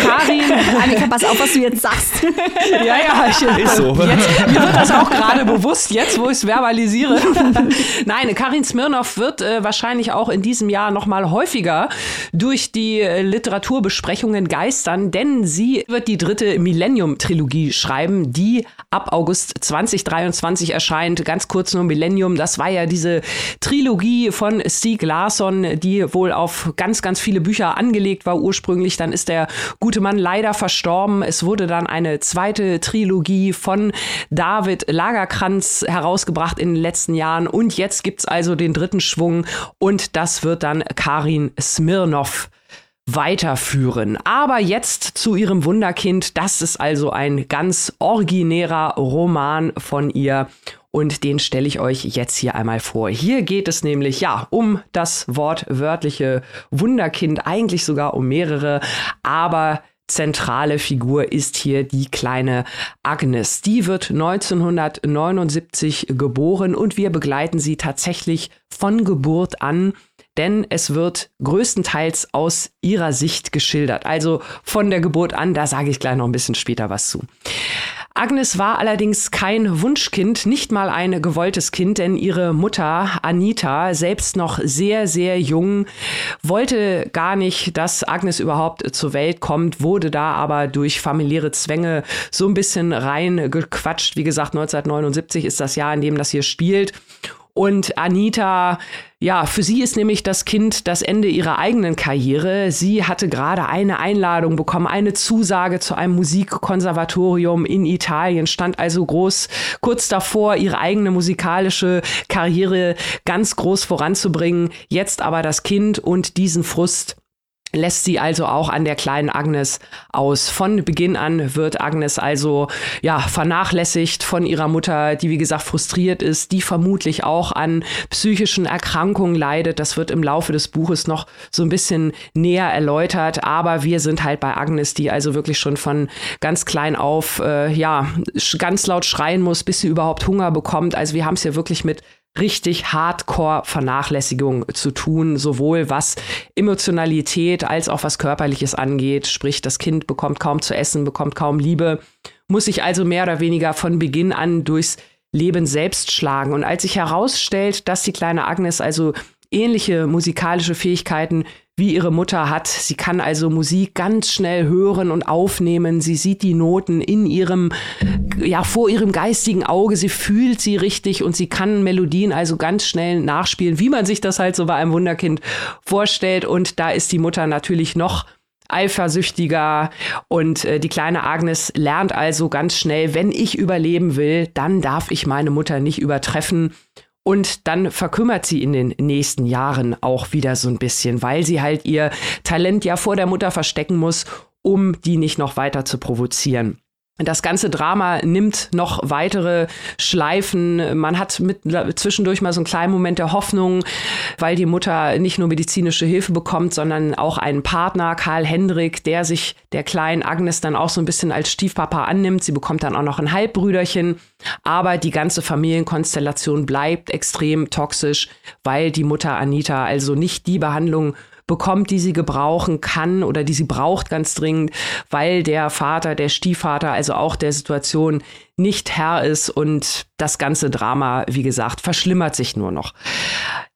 Karin. Annika, pass auf, was du jetzt sagst. ja, ja, ich, ist so. Jetzt, mir wird das auch gerade bewusst, jetzt wo ich es verbalisiere. Nein, Karin Smirnov wird äh, wahrscheinlich auch in diesem Jahr noch mal häufiger durch die äh, Literaturbesprechungen geistern, denn sie wird die dritte Millennium-Trilogie schreiben, die ab August August 2023 erscheint. Ganz kurz nur Millennium. Das war ja diese Trilogie von Stieg Larsson, die wohl auf ganz, ganz viele Bücher angelegt war ursprünglich. Dann ist der gute Mann leider verstorben. Es wurde dann eine zweite Trilogie von David Lagerkranz herausgebracht in den letzten Jahren. Und jetzt gibt es also den dritten Schwung und das wird dann Karin Smirnov weiterführen. Aber jetzt zu ihrem Wunderkind. Das ist also ein ganz originärer Roman von ihr. Und den stelle ich euch jetzt hier einmal vor. Hier geht es nämlich ja um das wortwörtliche Wunderkind, eigentlich sogar um mehrere, aber zentrale Figur ist hier die kleine Agnes. Die wird 1979 geboren und wir begleiten sie tatsächlich von Geburt an denn es wird größtenteils aus ihrer Sicht geschildert. Also von der Geburt an, da sage ich gleich noch ein bisschen später was zu. Agnes war allerdings kein Wunschkind, nicht mal ein gewolltes Kind, denn ihre Mutter Anita, selbst noch sehr, sehr jung, wollte gar nicht, dass Agnes überhaupt zur Welt kommt, wurde da aber durch familiäre Zwänge so ein bisschen reingequatscht. Wie gesagt, 1979 ist das Jahr, in dem das hier spielt. Und Anita, ja, für sie ist nämlich das Kind das Ende ihrer eigenen Karriere. Sie hatte gerade eine Einladung bekommen, eine Zusage zu einem Musikkonservatorium in Italien, stand also groß kurz davor, ihre eigene musikalische Karriere ganz groß voranzubringen. Jetzt aber das Kind und diesen Frust lässt sie also auch an der kleinen Agnes aus. Von Beginn an wird Agnes also ja vernachlässigt von ihrer Mutter, die wie gesagt frustriert ist, die vermutlich auch an psychischen Erkrankungen leidet. Das wird im Laufe des Buches noch so ein bisschen näher erläutert, aber wir sind halt bei Agnes, die also wirklich schon von ganz klein auf äh, ja ganz laut schreien muss, bis sie überhaupt Hunger bekommt. Also wir haben es ja wirklich mit richtig Hardcore-Vernachlässigung zu tun, sowohl was Emotionalität als auch was Körperliches angeht. Sprich, das Kind bekommt kaum zu essen, bekommt kaum Liebe, muss sich also mehr oder weniger von Beginn an durchs Leben selbst schlagen. Und als sich herausstellt, dass die kleine Agnes also ähnliche musikalische Fähigkeiten wie ihre Mutter hat. Sie kann also Musik ganz schnell hören und aufnehmen. Sie sieht die Noten in ihrem, ja, vor ihrem geistigen Auge. Sie fühlt sie richtig und sie kann Melodien also ganz schnell nachspielen, wie man sich das halt so bei einem Wunderkind vorstellt. Und da ist die Mutter natürlich noch eifersüchtiger und äh, die kleine Agnes lernt also ganz schnell, wenn ich überleben will, dann darf ich meine Mutter nicht übertreffen und dann verkümmert sie in den nächsten Jahren auch wieder so ein bisschen, weil sie halt ihr Talent ja vor der Mutter verstecken muss, um die nicht noch weiter zu provozieren. Das ganze Drama nimmt noch weitere Schleifen. Man hat mit, zwischendurch mal so einen kleinen Moment der Hoffnung, weil die Mutter nicht nur medizinische Hilfe bekommt, sondern auch einen Partner, Karl Hendrik, der sich der kleinen Agnes dann auch so ein bisschen als Stiefpapa annimmt. Sie bekommt dann auch noch ein Halbbrüderchen. Aber die ganze Familienkonstellation bleibt extrem toxisch, weil die Mutter Anita also nicht die Behandlung bekommt, die sie gebrauchen kann oder die sie braucht ganz dringend, weil der Vater, der Stiefvater, also auch der Situation nicht Herr ist und das ganze Drama, wie gesagt, verschlimmert sich nur noch.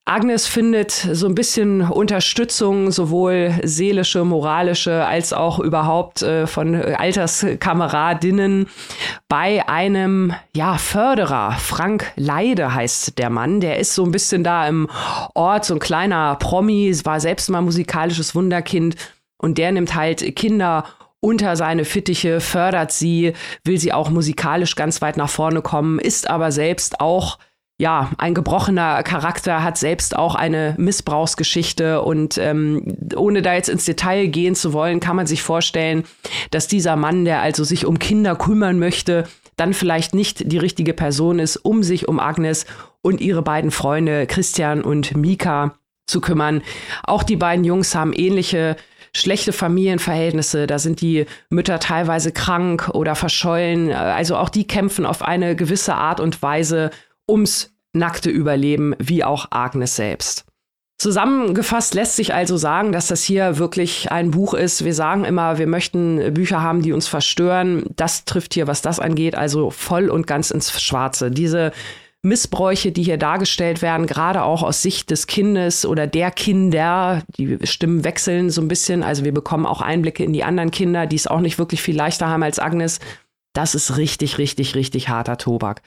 Agnes findet so ein bisschen Unterstützung, sowohl seelische, moralische, als auch überhaupt äh, von Alterskameradinnen bei einem ja, Förderer. Frank Leide heißt der Mann. Der ist so ein bisschen da im Ort, so ein kleiner Promi, war selbst mal musikalisches Wunderkind und der nimmt halt Kinder unter seine Fittiche, fördert sie, will sie auch musikalisch ganz weit nach vorne kommen, ist aber selbst auch ja, ein gebrochener Charakter hat selbst auch eine Missbrauchsgeschichte und ähm, ohne da jetzt ins Detail gehen zu wollen, kann man sich vorstellen, dass dieser Mann, der also sich um Kinder kümmern möchte, dann vielleicht nicht die richtige Person ist, um sich um Agnes und ihre beiden Freunde Christian und Mika zu kümmern. Auch die beiden Jungs haben ähnliche schlechte Familienverhältnisse, da sind die Mütter teilweise krank oder verschollen. Also auch die kämpfen auf eine gewisse Art und Weise ums nackte Überleben, wie auch Agnes selbst. Zusammengefasst lässt sich also sagen, dass das hier wirklich ein Buch ist. Wir sagen immer, wir möchten Bücher haben, die uns verstören. Das trifft hier, was das angeht, also voll und ganz ins Schwarze. Diese Missbräuche, die hier dargestellt werden, gerade auch aus Sicht des Kindes oder der Kinder, die Stimmen wechseln so ein bisschen. Also wir bekommen auch Einblicke in die anderen Kinder, die es auch nicht wirklich viel leichter haben als Agnes. Das ist richtig, richtig, richtig harter Tobak.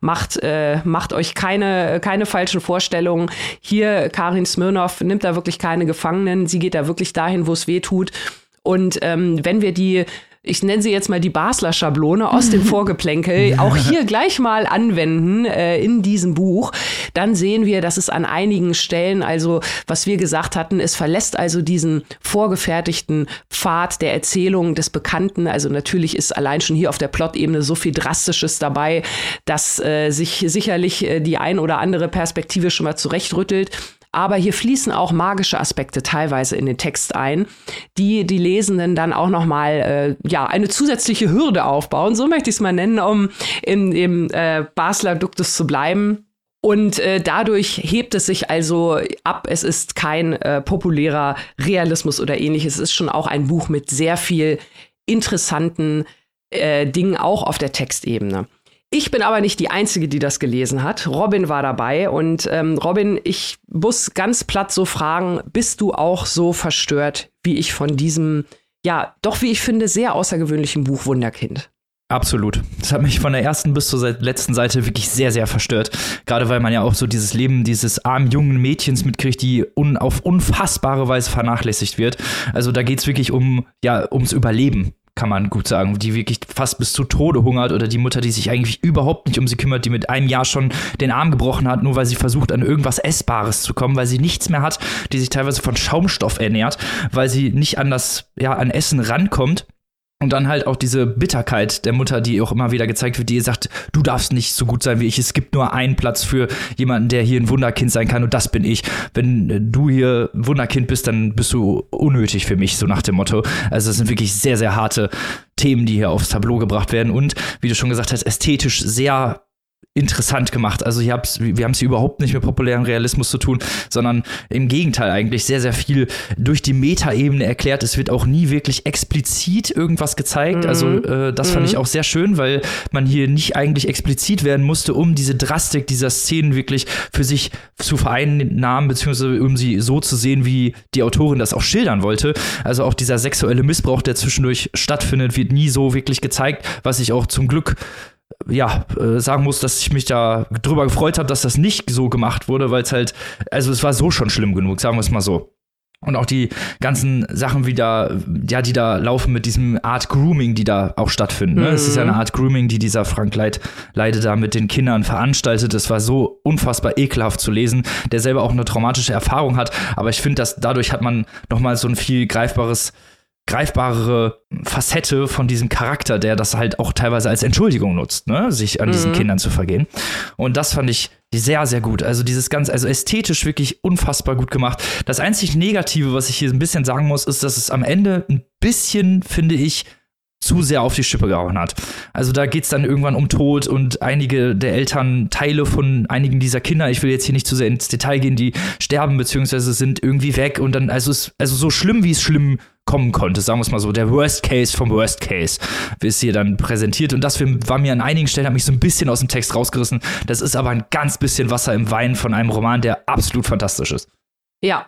Macht, äh, macht euch keine, keine falschen Vorstellungen. Hier, Karin Smirnov nimmt da wirklich keine Gefangenen. Sie geht da wirklich dahin, wo es weh tut. Und ähm, wenn wir die ich nenne sie jetzt mal die Basler Schablone aus dem Vorgeplänkel, auch hier gleich mal anwenden äh, in diesem Buch, dann sehen wir, dass es an einigen Stellen, also was wir gesagt hatten, es verlässt also diesen vorgefertigten Pfad der Erzählung des Bekannten. Also natürlich ist allein schon hier auf der Plot-Ebene so viel Drastisches dabei, dass äh, sich sicherlich äh, die ein oder andere Perspektive schon mal zurechtrüttelt. Aber hier fließen auch magische Aspekte teilweise in den Text ein, die die Lesenden dann auch noch mal äh, ja eine zusätzliche Hürde aufbauen, so möchte ich es mal nennen, um im, im äh, Basler Duktus zu bleiben. Und äh, dadurch hebt es sich also ab. Es ist kein äh, populärer Realismus oder ähnliches. Es ist schon auch ein Buch mit sehr viel interessanten äh, Dingen, auch auf der Textebene. Ich bin aber nicht die Einzige, die das gelesen hat. Robin war dabei und ähm, Robin, ich muss ganz platt so fragen, bist du auch so verstört wie ich von diesem, ja, doch wie ich finde, sehr außergewöhnlichen Buch Wunderkind? Absolut. Das hat mich von der ersten bis zur letzten Seite wirklich sehr, sehr verstört. Gerade weil man ja auch so dieses Leben dieses armen jungen Mädchens mitkriegt, die un auf unfassbare Weise vernachlässigt wird. Also da geht es wirklich um, ja, ums Überleben kann man gut sagen, die wirklich fast bis zu Tode hungert oder die Mutter, die sich eigentlich überhaupt nicht um sie kümmert, die mit einem Jahr schon den Arm gebrochen hat, nur weil sie versucht, an irgendwas Essbares zu kommen, weil sie nichts mehr hat, die sich teilweise von Schaumstoff ernährt, weil sie nicht an das, ja, an Essen rankommt. Und dann halt auch diese Bitterkeit der Mutter, die auch immer wieder gezeigt wird, die ihr sagt, du darfst nicht so gut sein wie ich. Es gibt nur einen Platz für jemanden, der hier ein Wunderkind sein kann und das bin ich. Wenn du hier Wunderkind bist, dann bist du unnötig für mich, so nach dem Motto. Also es sind wirklich sehr, sehr harte Themen, die hier aufs Tableau gebracht werden und, wie du schon gesagt hast, ästhetisch sehr interessant gemacht. Also ich hab's, wir haben es überhaupt nicht mit populären Realismus zu tun, sondern im Gegenteil eigentlich sehr, sehr viel durch die Metaebene erklärt. Es wird auch nie wirklich explizit irgendwas gezeigt. Also, mhm. Also äh, das mhm. fand ich auch sehr schön, weil man hier nicht eigentlich explizit werden musste, um diese Drastik dieser Szenen wirklich für sich zu vereinnahmen, beziehungsweise um sie so zu sehen, wie die Autorin das auch schildern wollte. Also auch dieser sexuelle Missbrauch, der zwischendurch stattfindet, wird nie so wirklich gezeigt, was ich auch zum Glück ja, äh, sagen muss, dass ich mich da drüber gefreut habe, dass das nicht so gemacht wurde, weil es halt, also es war so schon schlimm genug, sagen wir es mal so. Und auch die ganzen Sachen wieder, ja, die da laufen mit diesem Art Grooming, die da auch stattfinden. Ne? Mhm. Es ist ja eine Art Grooming, die dieser Frank Leid, Leide da mit den Kindern veranstaltet. Es war so unfassbar ekelhaft zu lesen, der selber auch eine traumatische Erfahrung hat. Aber ich finde, dass dadurch hat man nochmal so ein viel greifbares greifbarere Facette von diesem Charakter, der das halt auch teilweise als Entschuldigung nutzt, ne? sich an diesen mhm. Kindern zu vergehen. Und das fand ich sehr, sehr gut. Also dieses ganz, also ästhetisch wirklich unfassbar gut gemacht. Das einzig Negative, was ich hier ein bisschen sagen muss, ist, dass es am Ende ein bisschen, finde ich, zu sehr auf die Schippe gehauen hat. Also da geht es dann irgendwann um Tod und einige der Eltern, Teile von einigen dieser Kinder, ich will jetzt hier nicht zu sehr ins Detail gehen, die sterben beziehungsweise sind irgendwie weg und dann, also, es, also so schlimm, wie es schlimm kommen konnte, sagen wir es mal so, der Worst Case vom Worst Case, es hier dann präsentiert. Und das war mir an einigen Stellen, hat mich so ein bisschen aus dem Text rausgerissen. Das ist aber ein ganz bisschen Wasser im Wein von einem Roman, der absolut fantastisch ist. Ja,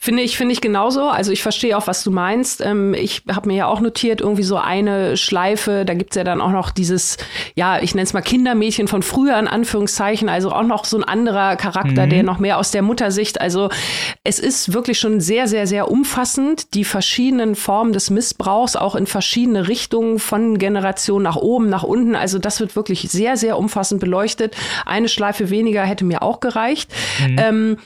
finde ich, finde ich genauso. Also ich verstehe auch, was du meinst. Ähm, ich habe mir ja auch notiert, irgendwie so eine Schleife, da gibt's ja dann auch noch dieses, ja, ich nenne es mal Kindermädchen von früher in Anführungszeichen, also auch noch so ein anderer Charakter, mhm. der noch mehr aus der Muttersicht. Also es ist wirklich schon sehr, sehr, sehr umfassend, die verschiedenen Formen des Missbrauchs, auch in verschiedene Richtungen von Generation nach oben, nach unten. Also das wird wirklich sehr, sehr umfassend beleuchtet. Eine Schleife weniger hätte mir auch gereicht. Mhm. Ähm,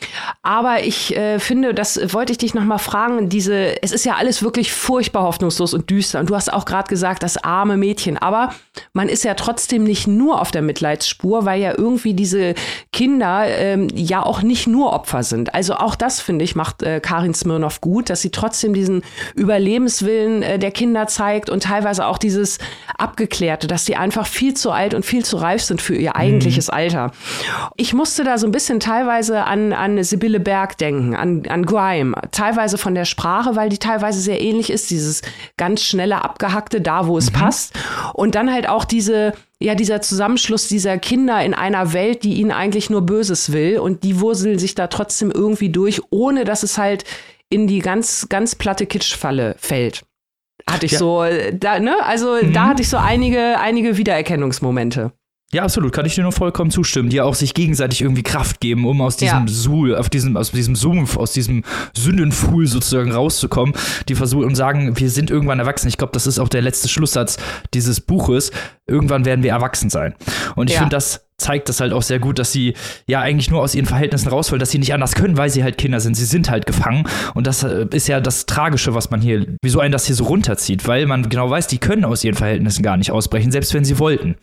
aber ich äh, finde, das wollte ich dich noch mal fragen. Diese, es ist ja alles wirklich furchtbar hoffnungslos und düster. Und du hast auch gerade gesagt, das arme Mädchen. Aber man ist ja trotzdem nicht nur auf der Mitleidsspur, weil ja irgendwie diese Kinder ähm, ja auch nicht nur Opfer sind. Also auch das finde ich macht äh, Karin Smirnoff gut, dass sie trotzdem diesen Überlebenswillen äh, der Kinder zeigt und teilweise auch dieses abgeklärte, dass sie einfach viel zu alt und viel zu reif sind für ihr eigentliches mhm. Alter. Ich musste da so ein bisschen teilweise an an Sibylle Berg denken an, an Grime. Teilweise von der Sprache, weil die teilweise sehr ähnlich ist, dieses ganz schnelle, abgehackte, da wo es mhm. passt. Und dann halt auch diese, ja, dieser Zusammenschluss dieser Kinder in einer Welt, die ihnen eigentlich nur Böses will und die wurseln sich da trotzdem irgendwie durch, ohne dass es halt in die ganz, ganz platte Kitschfalle fällt. Hatte ich ja. so, da, ne? Also mhm. da hatte ich so einige, einige Wiedererkennungsmomente. Ja, absolut, kann ich dir nur vollkommen zustimmen, die auch sich gegenseitig irgendwie Kraft geben, um aus diesem ja. Suhl, auf diesem, aus diesem Sumpf, aus diesem Sündenfuhl sozusagen rauszukommen. Die versuchen und sagen, wir sind irgendwann erwachsen. Ich glaube, das ist auch der letzte Schlusssatz dieses Buches. Irgendwann werden wir erwachsen sein. Und ich ja. finde, das zeigt das halt auch sehr gut, dass sie ja eigentlich nur aus ihren Verhältnissen rausfallen, dass sie nicht anders können, weil sie halt Kinder sind. Sie sind halt gefangen. Und das äh, ist ja das Tragische, was man hier, wieso einen das hier so runterzieht, weil man genau weiß, die können aus ihren Verhältnissen gar nicht ausbrechen, selbst wenn sie wollten.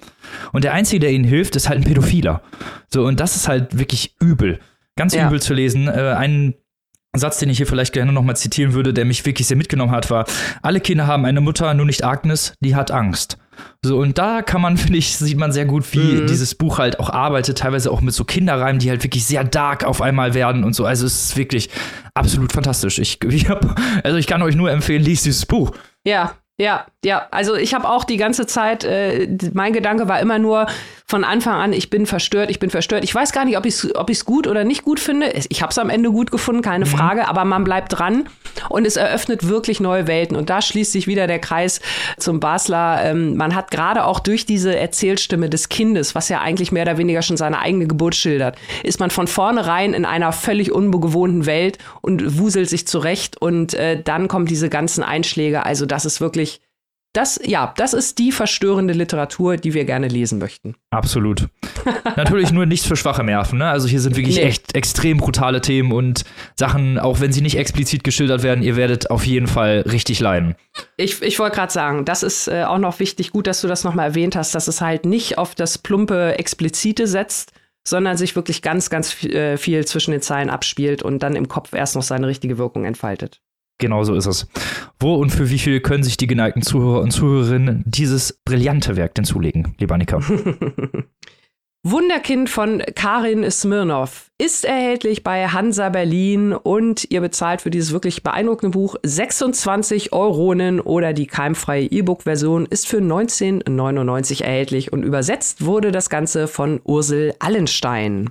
Und der Einzige, der ihnen hilft, ist halt ein Pädophiler. So, und das ist halt wirklich übel. Ganz ja. übel zu lesen. Äh, ein Satz, den ich hier vielleicht gerne nochmal zitieren würde, der mich wirklich sehr mitgenommen hat, war: Alle Kinder haben eine Mutter, nur nicht Agnes, die hat Angst. So, und da kann man, finde ich, sieht man sehr gut, wie mhm. dieses Buch halt auch arbeitet, teilweise auch mit so Kinderreimen, die halt wirklich sehr dark auf einmal werden und so. Also es ist wirklich absolut fantastisch. Ich, ich hab, also ich kann euch nur empfehlen, liest dieses Buch. Ja, ja, ja, also ich habe auch die ganze Zeit, äh, mein Gedanke war immer nur von Anfang an, ich bin verstört, ich bin verstört. Ich weiß gar nicht, ob ich es ob ich's gut oder nicht gut finde. Ich habe es am Ende gut gefunden, keine mhm. Frage, aber man bleibt dran und es eröffnet wirklich neue Welten. Und da schließt sich wieder der Kreis zum Basler. Ähm, man hat gerade auch durch diese Erzählstimme des Kindes, was ja eigentlich mehr oder weniger schon seine eigene Geburt schildert, ist man von vornherein in einer völlig unbewohnten Welt und wuselt sich zurecht und äh, dann kommen diese ganzen Einschläge. Also das ist wirklich das, ja, das ist die verstörende Literatur, die wir gerne lesen möchten. Absolut. Natürlich nur nichts für schwache Nerven. Ne? Also hier sind wirklich nee. echt extrem brutale Themen und Sachen, auch wenn sie nicht explizit geschildert werden, ihr werdet auf jeden Fall richtig leiden. Ich, ich wollte gerade sagen, das ist äh, auch noch wichtig, gut, dass du das nochmal erwähnt hast, dass es halt nicht auf das plumpe Explizite setzt, sondern sich wirklich ganz, ganz viel, äh, viel zwischen den Zeilen abspielt und dann im Kopf erst noch seine richtige Wirkung entfaltet. Genau so ist es. Wo und für wie viel können sich die geneigten Zuhörer und Zuhörerinnen dieses brillante Werk denn zulegen, lieber Annika? Wunderkind von Karin Smirnov ist erhältlich bei Hansa Berlin und ihr bezahlt für dieses wirklich beeindruckende Buch 26 Euronen oder die keimfreie E-Book-Version ist für 19,99 erhältlich und übersetzt wurde das Ganze von Ursel Allenstein.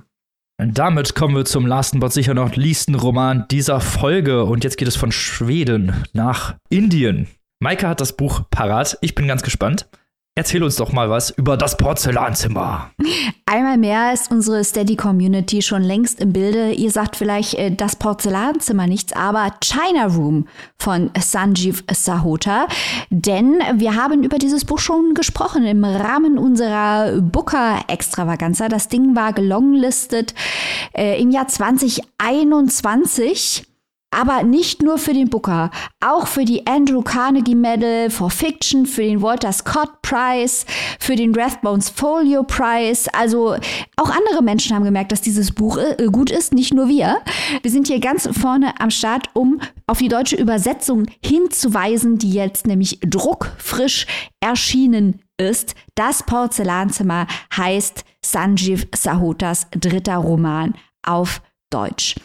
Damit kommen wir zum last but sicher noch leasten Roman dieser Folge. Und jetzt geht es von Schweden nach Indien. Maike hat das Buch parat. Ich bin ganz gespannt. Erzähl uns doch mal was über das Porzellanzimmer. Einmal mehr ist unsere Steady-Community schon längst im Bilde. Ihr sagt vielleicht äh, das Porzellanzimmer nichts, aber China Room von Sanjeev Sahota. Denn wir haben über dieses Buch schon gesprochen im Rahmen unserer Booker-Extravaganza. Das Ding war gelonglistet äh, im Jahr 2021 aber nicht nur für den Booker, auch für die Andrew Carnegie Medal for Fiction, für den Walter Scott Prize, für den Rathbones Folio Prize. Also auch andere Menschen haben gemerkt, dass dieses Buch äh, gut ist, nicht nur wir. Wir sind hier ganz vorne am Start, um auf die deutsche Übersetzung hinzuweisen, die jetzt nämlich druckfrisch erschienen ist. Das Porzellanzimmer heißt Sanjeev Sahotas dritter Roman auf Deutsch.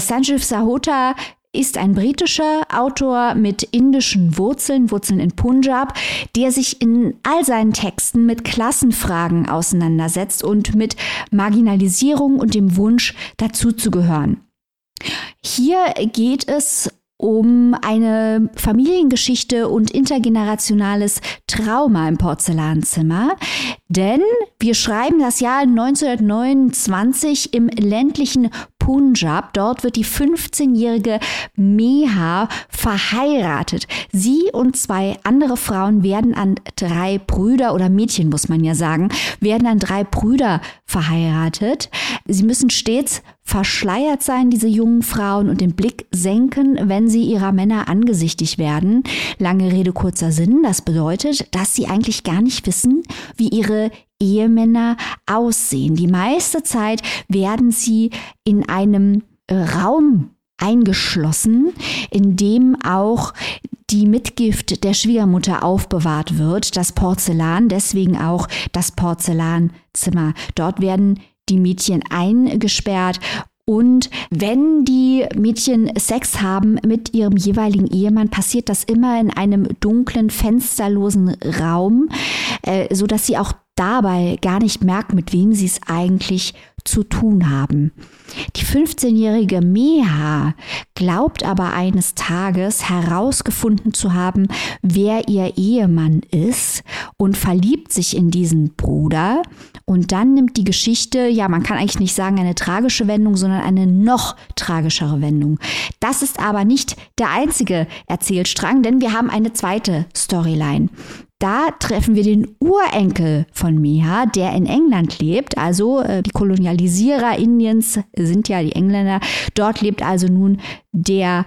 Sanjeev Sahota ist ein britischer Autor mit indischen Wurzeln, Wurzeln in Punjab, der sich in all seinen Texten mit Klassenfragen auseinandersetzt und mit Marginalisierung und dem Wunsch, dazuzugehören. Hier geht es um eine Familiengeschichte und intergenerationales Trauma im Porzellanzimmer. Denn wir schreiben das Jahr 1929 im ländlichen Punjab. Dort wird die 15-jährige Meha verheiratet. Sie und zwei andere Frauen werden an drei Brüder oder Mädchen, muss man ja sagen, werden an drei Brüder verheiratet. Sie müssen stets verschleiert sein, diese jungen Frauen, und den Blick senken, wenn sie ihrer Männer angesichtig werden. Lange Rede, kurzer Sinn. Das bedeutet, dass sie eigentlich gar nicht wissen, wie ihre Ehemänner aussehen. Die meiste Zeit werden sie in einem äh, Raum eingeschlossen, in dem auch die Mitgift der Schwiegermutter aufbewahrt wird, das Porzellan, deswegen auch das Porzellanzimmer. Dort werden die Mädchen eingesperrt und wenn die Mädchen Sex haben mit ihrem jeweiligen Ehemann, passiert das immer in einem dunklen, fensterlosen Raum, äh, so sie auch dabei gar nicht merken, mit wem sie es eigentlich zu tun haben. Die 15-jährige Meha glaubt aber eines Tages herausgefunden zu haben, wer ihr Ehemann ist und verliebt sich in diesen Bruder. Und dann nimmt die Geschichte, ja, man kann eigentlich nicht sagen eine tragische Wendung, sondern eine noch tragischere Wendung. Das ist aber nicht der einzige Erzählstrang, denn wir haben eine zweite Storyline. Da treffen wir den Urenkel von Miha, der in England lebt. Also äh, die Kolonialisierer Indiens sind ja die Engländer. Dort lebt also nun der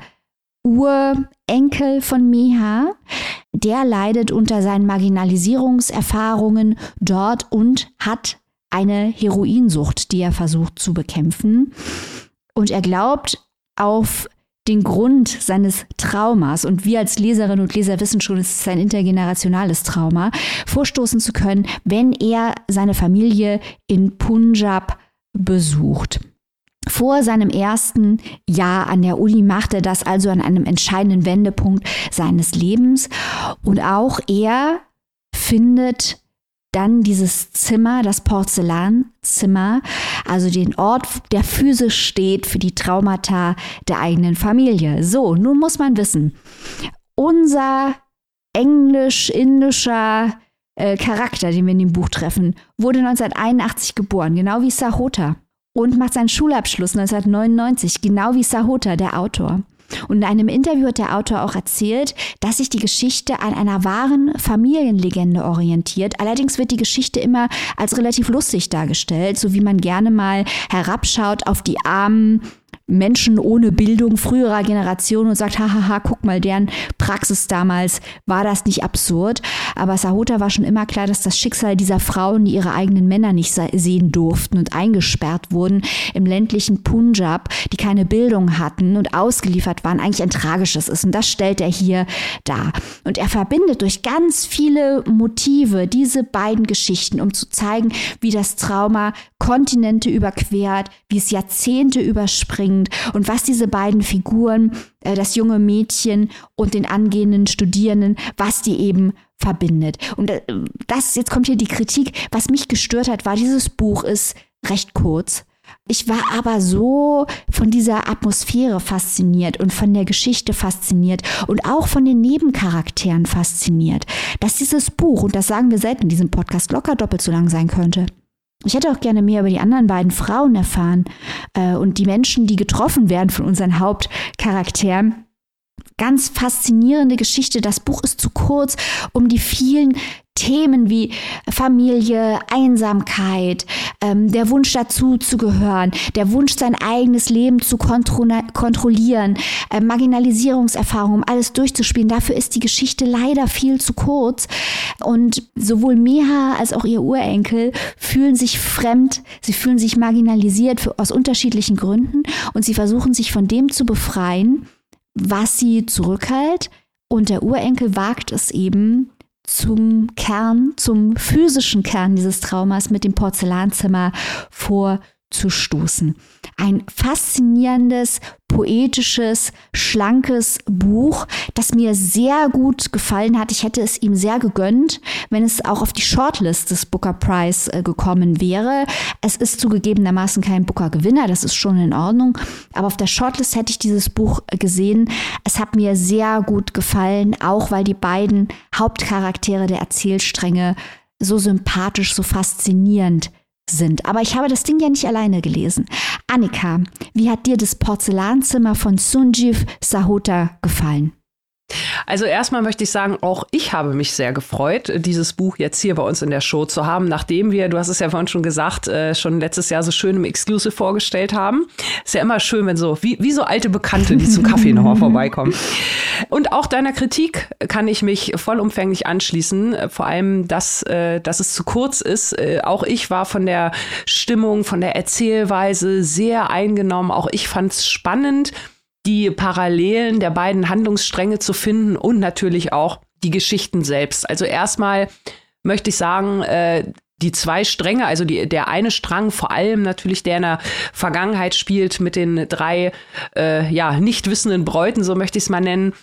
Urenkel von Miha. Der leidet unter seinen Marginalisierungserfahrungen dort und hat eine Heroinsucht, die er versucht zu bekämpfen. Und er glaubt auf den Grund seines Traumas, und wir als Leserinnen und Leser wissen schon, es ist ein intergenerationales Trauma, vorstoßen zu können, wenn er seine Familie in Punjab besucht. Vor seinem ersten Jahr an der Uni macht er das also an einem entscheidenden Wendepunkt seines Lebens. Und auch er findet dann dieses Zimmer, das Porzellanzimmer, also den Ort, der physisch steht für die Traumata der eigenen Familie. So, nun muss man wissen, unser englisch-indischer äh, Charakter, den wir in dem Buch treffen, wurde 1981 geboren, genau wie Sahota. Und macht seinen Schulabschluss 1999, genau wie Sahota, der Autor. Und in einem Interview hat der Autor auch erzählt, dass sich die Geschichte an einer wahren Familienlegende orientiert. Allerdings wird die Geschichte immer als relativ lustig dargestellt, so wie man gerne mal herabschaut auf die armen Menschen ohne Bildung früherer Generation und sagt, hahaha, guck mal, deren Praxis damals, war das nicht absurd? Aber Sahota war schon immer klar, dass das Schicksal dieser Frauen, die ihre eigenen Männer nicht sehen durften und eingesperrt wurden im ländlichen Punjab, die keine Bildung hatten und ausgeliefert waren, eigentlich ein tragisches ist. Und das stellt er hier dar. Und er verbindet durch ganz viele Motive diese beiden Geschichten, um zu zeigen, wie das Trauma Kontinente überquert, wie es Jahrzehnte überspringt und was diese beiden Figuren, äh, das junge Mädchen und den angehenden Studierenden, was die eben verbindet. Und äh, das, jetzt kommt hier die Kritik, was mich gestört hat, war, dieses Buch ist recht kurz. Ich war aber so von dieser Atmosphäre fasziniert und von der Geschichte fasziniert und auch von den Nebencharakteren fasziniert, dass dieses Buch, und das sagen wir selten in diesem Podcast, locker doppelt so lang sein könnte. Ich hätte auch gerne mehr über die anderen beiden Frauen erfahren äh, und die Menschen, die getroffen werden von unseren Hauptcharakteren ganz faszinierende Geschichte. Das Buch ist zu kurz, um die vielen Themen wie Familie, Einsamkeit, ähm, der Wunsch dazu zu gehören, der Wunsch, sein eigenes Leben zu kontro kontrollieren, äh, Marginalisierungserfahrung, um alles durchzuspielen. Dafür ist die Geschichte leider viel zu kurz. Und sowohl Meha als auch ihr Urenkel fühlen sich fremd, sie fühlen sich marginalisiert für, aus unterschiedlichen Gründen und sie versuchen sich von dem zu befreien, was sie zurückhält. Und der Urenkel wagt es eben, zum Kern, zum physischen Kern dieses Traumas mit dem Porzellanzimmer vorzustoßen. Ein faszinierendes, poetisches, schlankes Buch, das mir sehr gut gefallen hat. Ich hätte es ihm sehr gegönnt, wenn es auch auf die Shortlist des Booker Prize äh, gekommen wäre. Es ist zugegebenermaßen kein Booker-Gewinner, das ist schon in Ordnung. Aber auf der Shortlist hätte ich dieses Buch äh, gesehen. Es hat mir sehr gut gefallen, auch weil die beiden Hauptcharaktere der Erzählstränge so sympathisch, so faszinierend sind. Aber ich habe das Ding ja nicht alleine gelesen. Annika, wie hat dir das Porzellanzimmer von Sunjiv Sahota gefallen? Also erstmal möchte ich sagen, auch ich habe mich sehr gefreut, dieses Buch jetzt hier bei uns in der Show zu haben, nachdem wir, du hast es ja vorhin schon gesagt, äh, schon letztes Jahr so schön im Exclusive vorgestellt haben. Ist ja immer schön, wenn so, wie, wie so alte Bekannte, die zum Kaffee nochmal vorbeikommen. Und auch deiner Kritik kann ich mich vollumfänglich anschließen, vor allem, dass, äh, dass es zu kurz ist. Äh, auch ich war von der Stimmung, von der Erzählweise sehr eingenommen. Auch ich fand es spannend die Parallelen der beiden Handlungsstränge zu finden und natürlich auch die Geschichten selbst. Also erstmal möchte ich sagen, äh, die zwei Stränge, also die, der eine Strang, vor allem natürlich der in der Vergangenheit spielt mit den drei äh, ja, nicht wissenden Bräuten, so möchte ich es mal nennen.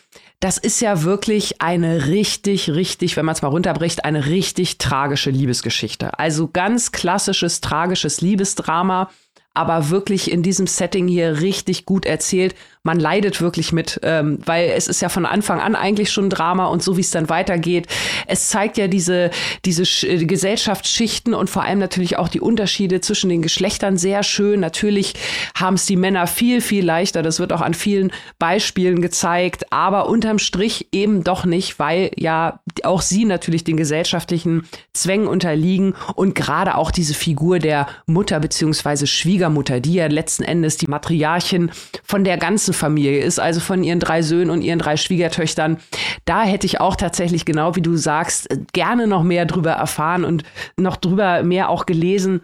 Das ist ja wirklich eine richtig, richtig, wenn man es mal runterbricht, eine richtig tragische Liebesgeschichte. Also ganz klassisches, tragisches Liebesdrama, aber wirklich in diesem Setting hier richtig gut erzählt man leidet wirklich mit, ähm, weil es ist ja von Anfang an eigentlich schon Drama und so wie es dann weitergeht. Es zeigt ja diese, diese Sch äh, Gesellschaftsschichten und vor allem natürlich auch die Unterschiede zwischen den Geschlechtern sehr schön. Natürlich haben es die Männer viel, viel leichter. Das wird auch an vielen Beispielen gezeigt, aber unterm Strich eben doch nicht, weil ja auch sie natürlich den gesellschaftlichen Zwängen unterliegen und gerade auch diese Figur der Mutter beziehungsweise Schwiegermutter, die ja letzten Endes die Matriarchin von der ganzen ganzen Familie ist, also von ihren drei Söhnen und ihren drei Schwiegertöchtern. Da hätte ich auch tatsächlich, genau wie du sagst, gerne noch mehr drüber erfahren und noch drüber mehr auch gelesen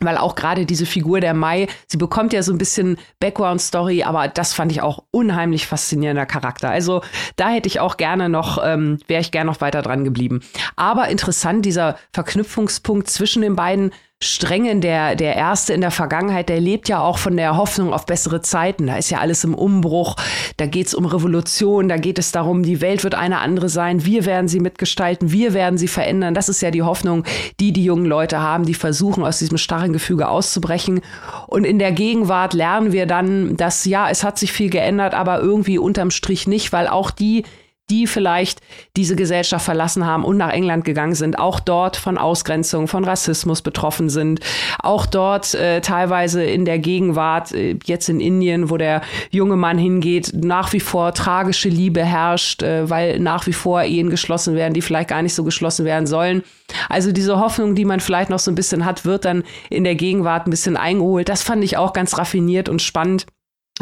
weil auch gerade diese Figur der Mai, sie bekommt ja so ein bisschen Background-Story, aber das fand ich auch unheimlich faszinierender Charakter. Also da hätte ich auch gerne noch, ähm, wäre ich gerne noch weiter dran geblieben. Aber interessant, dieser Verknüpfungspunkt zwischen den beiden Strängen, der, der Erste in der Vergangenheit, der lebt ja auch von der Hoffnung auf bessere Zeiten. Da ist ja alles im Umbruch, da geht es um Revolution, da geht es darum, die Welt wird eine andere sein, wir werden sie mitgestalten, wir werden sie verändern. Das ist ja die Hoffnung, die die jungen Leute haben, die versuchen, aus diesem starren Gefüge auszubrechen. Und in der Gegenwart lernen wir dann, dass ja, es hat sich viel geändert, aber irgendwie unterm Strich nicht, weil auch die, die vielleicht diese Gesellschaft verlassen haben und nach England gegangen sind, auch dort von Ausgrenzung, von Rassismus betroffen sind, auch dort äh, teilweise in der Gegenwart, äh, jetzt in Indien, wo der junge Mann hingeht, nach wie vor tragische Liebe herrscht, äh, weil nach wie vor Ehen geschlossen werden, die vielleicht gar nicht so geschlossen werden sollen. Also diese Hoffnung, die man vielleicht noch so ein bisschen hat, wird dann in der Gegenwart ein bisschen eingeholt. Das fand ich auch ganz raffiniert und spannend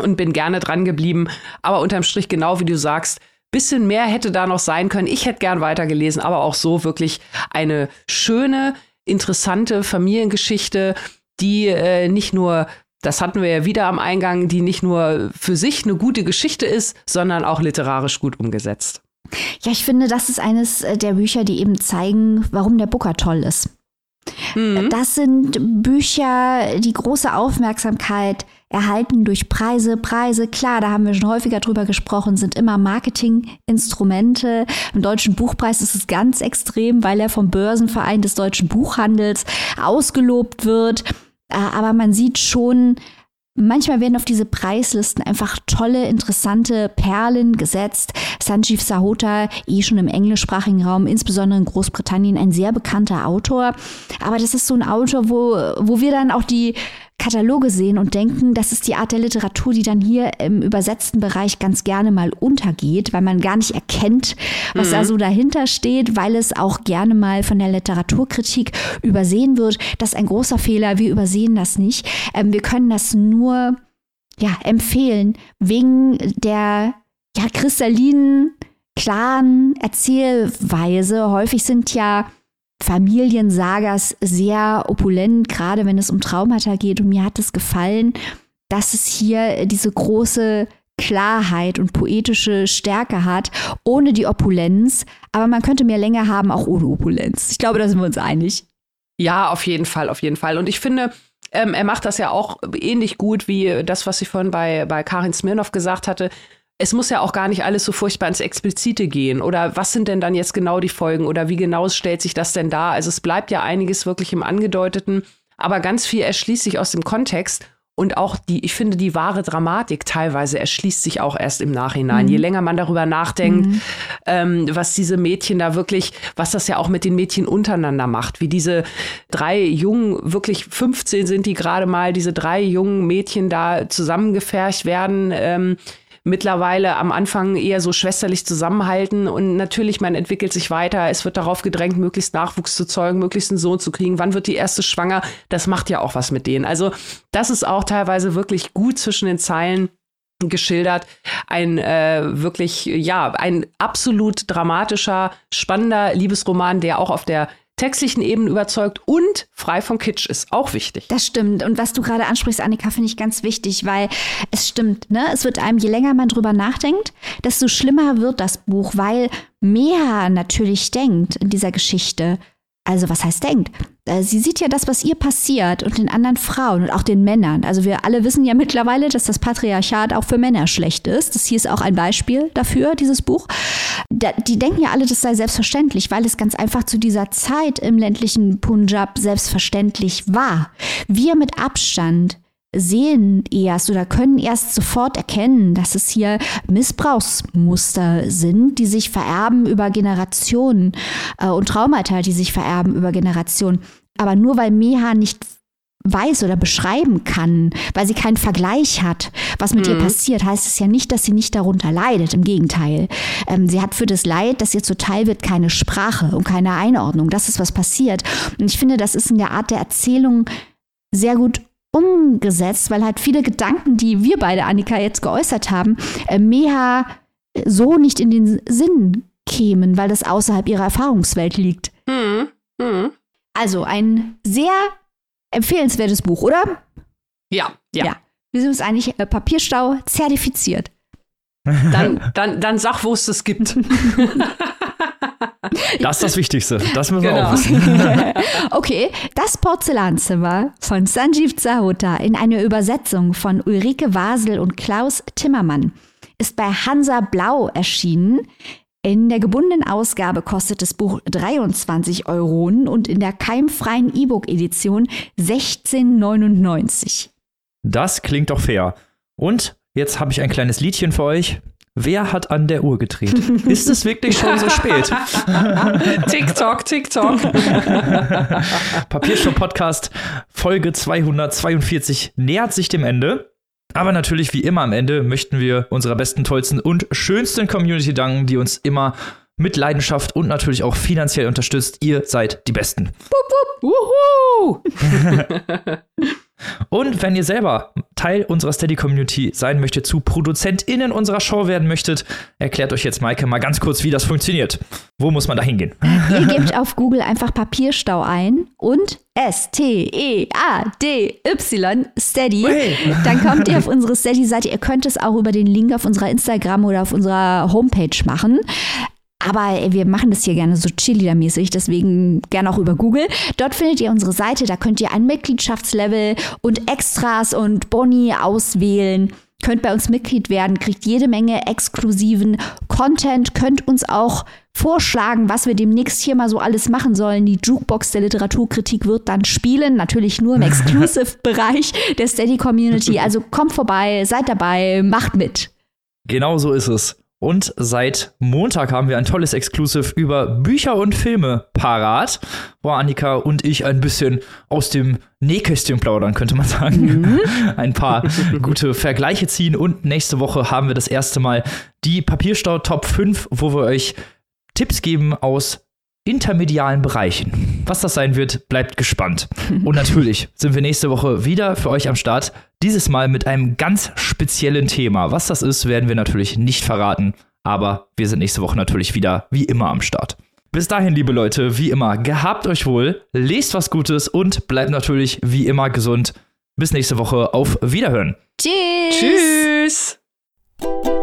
und bin gerne dran geblieben. Aber unterm Strich, genau wie du sagst, bisschen mehr hätte da noch sein können. Ich hätte gern weitergelesen, aber auch so wirklich eine schöne, interessante Familiengeschichte, die äh, nicht nur das hatten wir ja wieder am Eingang, die nicht nur für sich eine gute Geschichte ist, sondern auch literarisch gut umgesetzt. Ja, ich finde, das ist eines äh, der Bücher, die eben zeigen, warum der Booker toll ist. Mhm. Das sind Bücher, die große Aufmerksamkeit erhalten durch Preise. Preise, klar, da haben wir schon häufiger drüber gesprochen, sind immer Marketinginstrumente. Im Deutschen Buchpreis ist es ganz extrem, weil er vom Börsenverein des deutschen Buchhandels ausgelobt wird. Äh, aber man sieht schon, Manchmal werden auf diese Preislisten einfach tolle, interessante Perlen gesetzt. Sanjeev Sahota, eh schon im englischsprachigen Raum, insbesondere in Großbritannien, ein sehr bekannter Autor. Aber das ist so ein Autor, wo, wo wir dann auch die Kataloge sehen und denken, das ist die Art der Literatur, die dann hier im übersetzten Bereich ganz gerne mal untergeht, weil man gar nicht erkennt, was mhm. da so dahinter steht, weil es auch gerne mal von der Literaturkritik übersehen wird. Das ist ein großer Fehler. Wir übersehen das nicht. Ähm, wir können das nur ja, empfehlen wegen der ja, kristallinen, klaren Erzählweise. Häufig sind ja Familiensagas sehr opulent, gerade wenn es um Traumata geht. Und mir hat es gefallen, dass es hier diese große Klarheit und poetische Stärke hat, ohne die Opulenz. Aber man könnte mehr Länge haben, auch ohne Opulenz. Ich glaube, da sind wir uns einig. Ja, auf jeden Fall, auf jeden Fall. Und ich finde, ähm, er macht das ja auch ähnlich gut wie das, was ich vorhin bei, bei Karin Smirnov gesagt hatte es muss ja auch gar nicht alles so furchtbar ins Explizite gehen. Oder was sind denn dann jetzt genau die Folgen? Oder wie genau stellt sich das denn dar? Also es bleibt ja einiges wirklich im Angedeuteten, aber ganz viel erschließt sich aus dem Kontext. Und auch die, ich finde, die wahre Dramatik teilweise erschließt sich auch erst im Nachhinein. Mhm. Je länger man darüber nachdenkt, mhm. ähm, was diese Mädchen da wirklich, was das ja auch mit den Mädchen untereinander macht, wie diese drei jungen, wirklich 15 sind die gerade mal, diese drei jungen Mädchen da zusammengefercht werden. Ähm, mittlerweile am Anfang eher so schwesterlich zusammenhalten und natürlich, man entwickelt sich weiter. Es wird darauf gedrängt, möglichst Nachwuchs zu zeugen, möglichst einen Sohn zu kriegen. Wann wird die erste schwanger? Das macht ja auch was mit denen. Also das ist auch teilweise wirklich gut zwischen den Zeilen geschildert. Ein äh, wirklich, ja, ein absolut dramatischer, spannender Liebesroman, der auch auf der textlichen Ebene überzeugt und frei von Kitsch ist auch wichtig. Das stimmt. Und was du gerade ansprichst, Annika, finde ich ganz wichtig, weil es stimmt, ne? Es wird einem, je länger man drüber nachdenkt, desto schlimmer wird das Buch, weil mehr natürlich denkt in dieser Geschichte. Also was heißt denkt? Äh, sie sieht ja das, was ihr passiert und den anderen Frauen und auch den Männern. Also wir alle wissen ja mittlerweile, dass das Patriarchat auch für Männer schlecht ist. Das hier ist auch ein Beispiel dafür, dieses Buch. Die denken ja alle, das sei selbstverständlich, weil es ganz einfach zu dieser Zeit im ländlichen Punjab selbstverständlich war. Wir mit Abstand sehen erst oder können erst sofort erkennen, dass es hier Missbrauchsmuster sind, die sich vererben über Generationen äh, und Traumata, die sich vererben über Generationen. Aber nur weil Meha nicht weiß oder beschreiben kann, weil sie keinen Vergleich hat, was mit mhm. ihr passiert, heißt es ja nicht, dass sie nicht darunter leidet. Im Gegenteil. Ähm, sie hat für das Leid, das ihr zuteil wird, keine Sprache und keine Einordnung. Das ist, was passiert. Und ich finde, das ist in der Art der Erzählung sehr gut umgesetzt, weil halt viele Gedanken, die wir beide, Annika, jetzt geäußert haben, äh, Meha so nicht in den Sinn kämen, weil das außerhalb ihrer Erfahrungswelt liegt. Mhm. Mhm. Also ein sehr empfehlenswertes Buch, oder? Ja, ja. ja. Wir sind uns eigentlich äh, Papierstau zertifiziert. Dann, dann, dann sag, wo es das gibt. Das ist das Wichtigste. Das müssen genau. wir auch wissen. okay, das Porzellanzimmer von Sanjeev Zahota in einer Übersetzung von Ulrike Wasel und Klaus Timmermann ist bei Hansa Blau erschienen. In der gebundenen Ausgabe kostet das Buch 23 Euro und in der keimfreien E-Book-Edition 16,99. Das klingt doch fair. Und jetzt habe ich ein kleines Liedchen für euch. Wer hat an der Uhr gedreht? Ist es wirklich schon so spät? TikTok, TikTok. Papierstopp-Podcast Folge 242 nähert sich dem Ende. Aber natürlich, wie immer am Ende, möchten wir unserer besten, tollsten und schönsten Community danken, die uns immer mit Leidenschaft und natürlich auch finanziell unterstützt. Ihr seid die Besten. Wupp, wupp. Wuhu! Und wenn ihr selber Teil unserer Steady-Community sein möchtet, zu ProduzentInnen unserer Show werden möchtet, erklärt euch jetzt Maike mal ganz kurz, wie das funktioniert. Wo muss man da hingehen? Ihr gebt auf Google einfach Papierstau ein und S-T-E-A-D-Y Steady. Hey. Dann kommt ihr auf unsere Steady-Seite. Ihr könnt es auch über den Link auf unserer Instagram oder auf unserer Homepage machen. Aber wir machen das hier gerne so Cheerleader-mäßig, deswegen gerne auch über Google. Dort findet ihr unsere Seite, da könnt ihr ein Mitgliedschaftslevel und Extras und Boni auswählen. Könnt bei uns Mitglied werden, kriegt jede Menge exklusiven Content, könnt uns auch vorschlagen, was wir demnächst hier mal so alles machen sollen. Die Jukebox der Literaturkritik wird dann spielen, natürlich nur im Exclusive-Bereich der Steady Community. Also kommt vorbei, seid dabei, macht mit. Genau so ist es. Und seit Montag haben wir ein tolles Exclusive über Bücher und Filme parat, wo Annika und ich ein bisschen aus dem Nähkästchen plaudern, könnte man sagen. Ein paar gute Vergleiche ziehen. Und nächste Woche haben wir das erste Mal die Papierstau Top 5, wo wir euch Tipps geben aus intermedialen Bereichen. Was das sein wird, bleibt gespannt. Und natürlich sind wir nächste Woche wieder für euch am Start. Dieses Mal mit einem ganz speziellen Thema. Was das ist, werden wir natürlich nicht verraten. Aber wir sind nächste Woche natürlich wieder wie immer am Start. Bis dahin, liebe Leute, wie immer, gehabt euch wohl, lest was Gutes und bleibt natürlich wie immer gesund. Bis nächste Woche. Auf Wiederhören. Tschüss. Tschüss.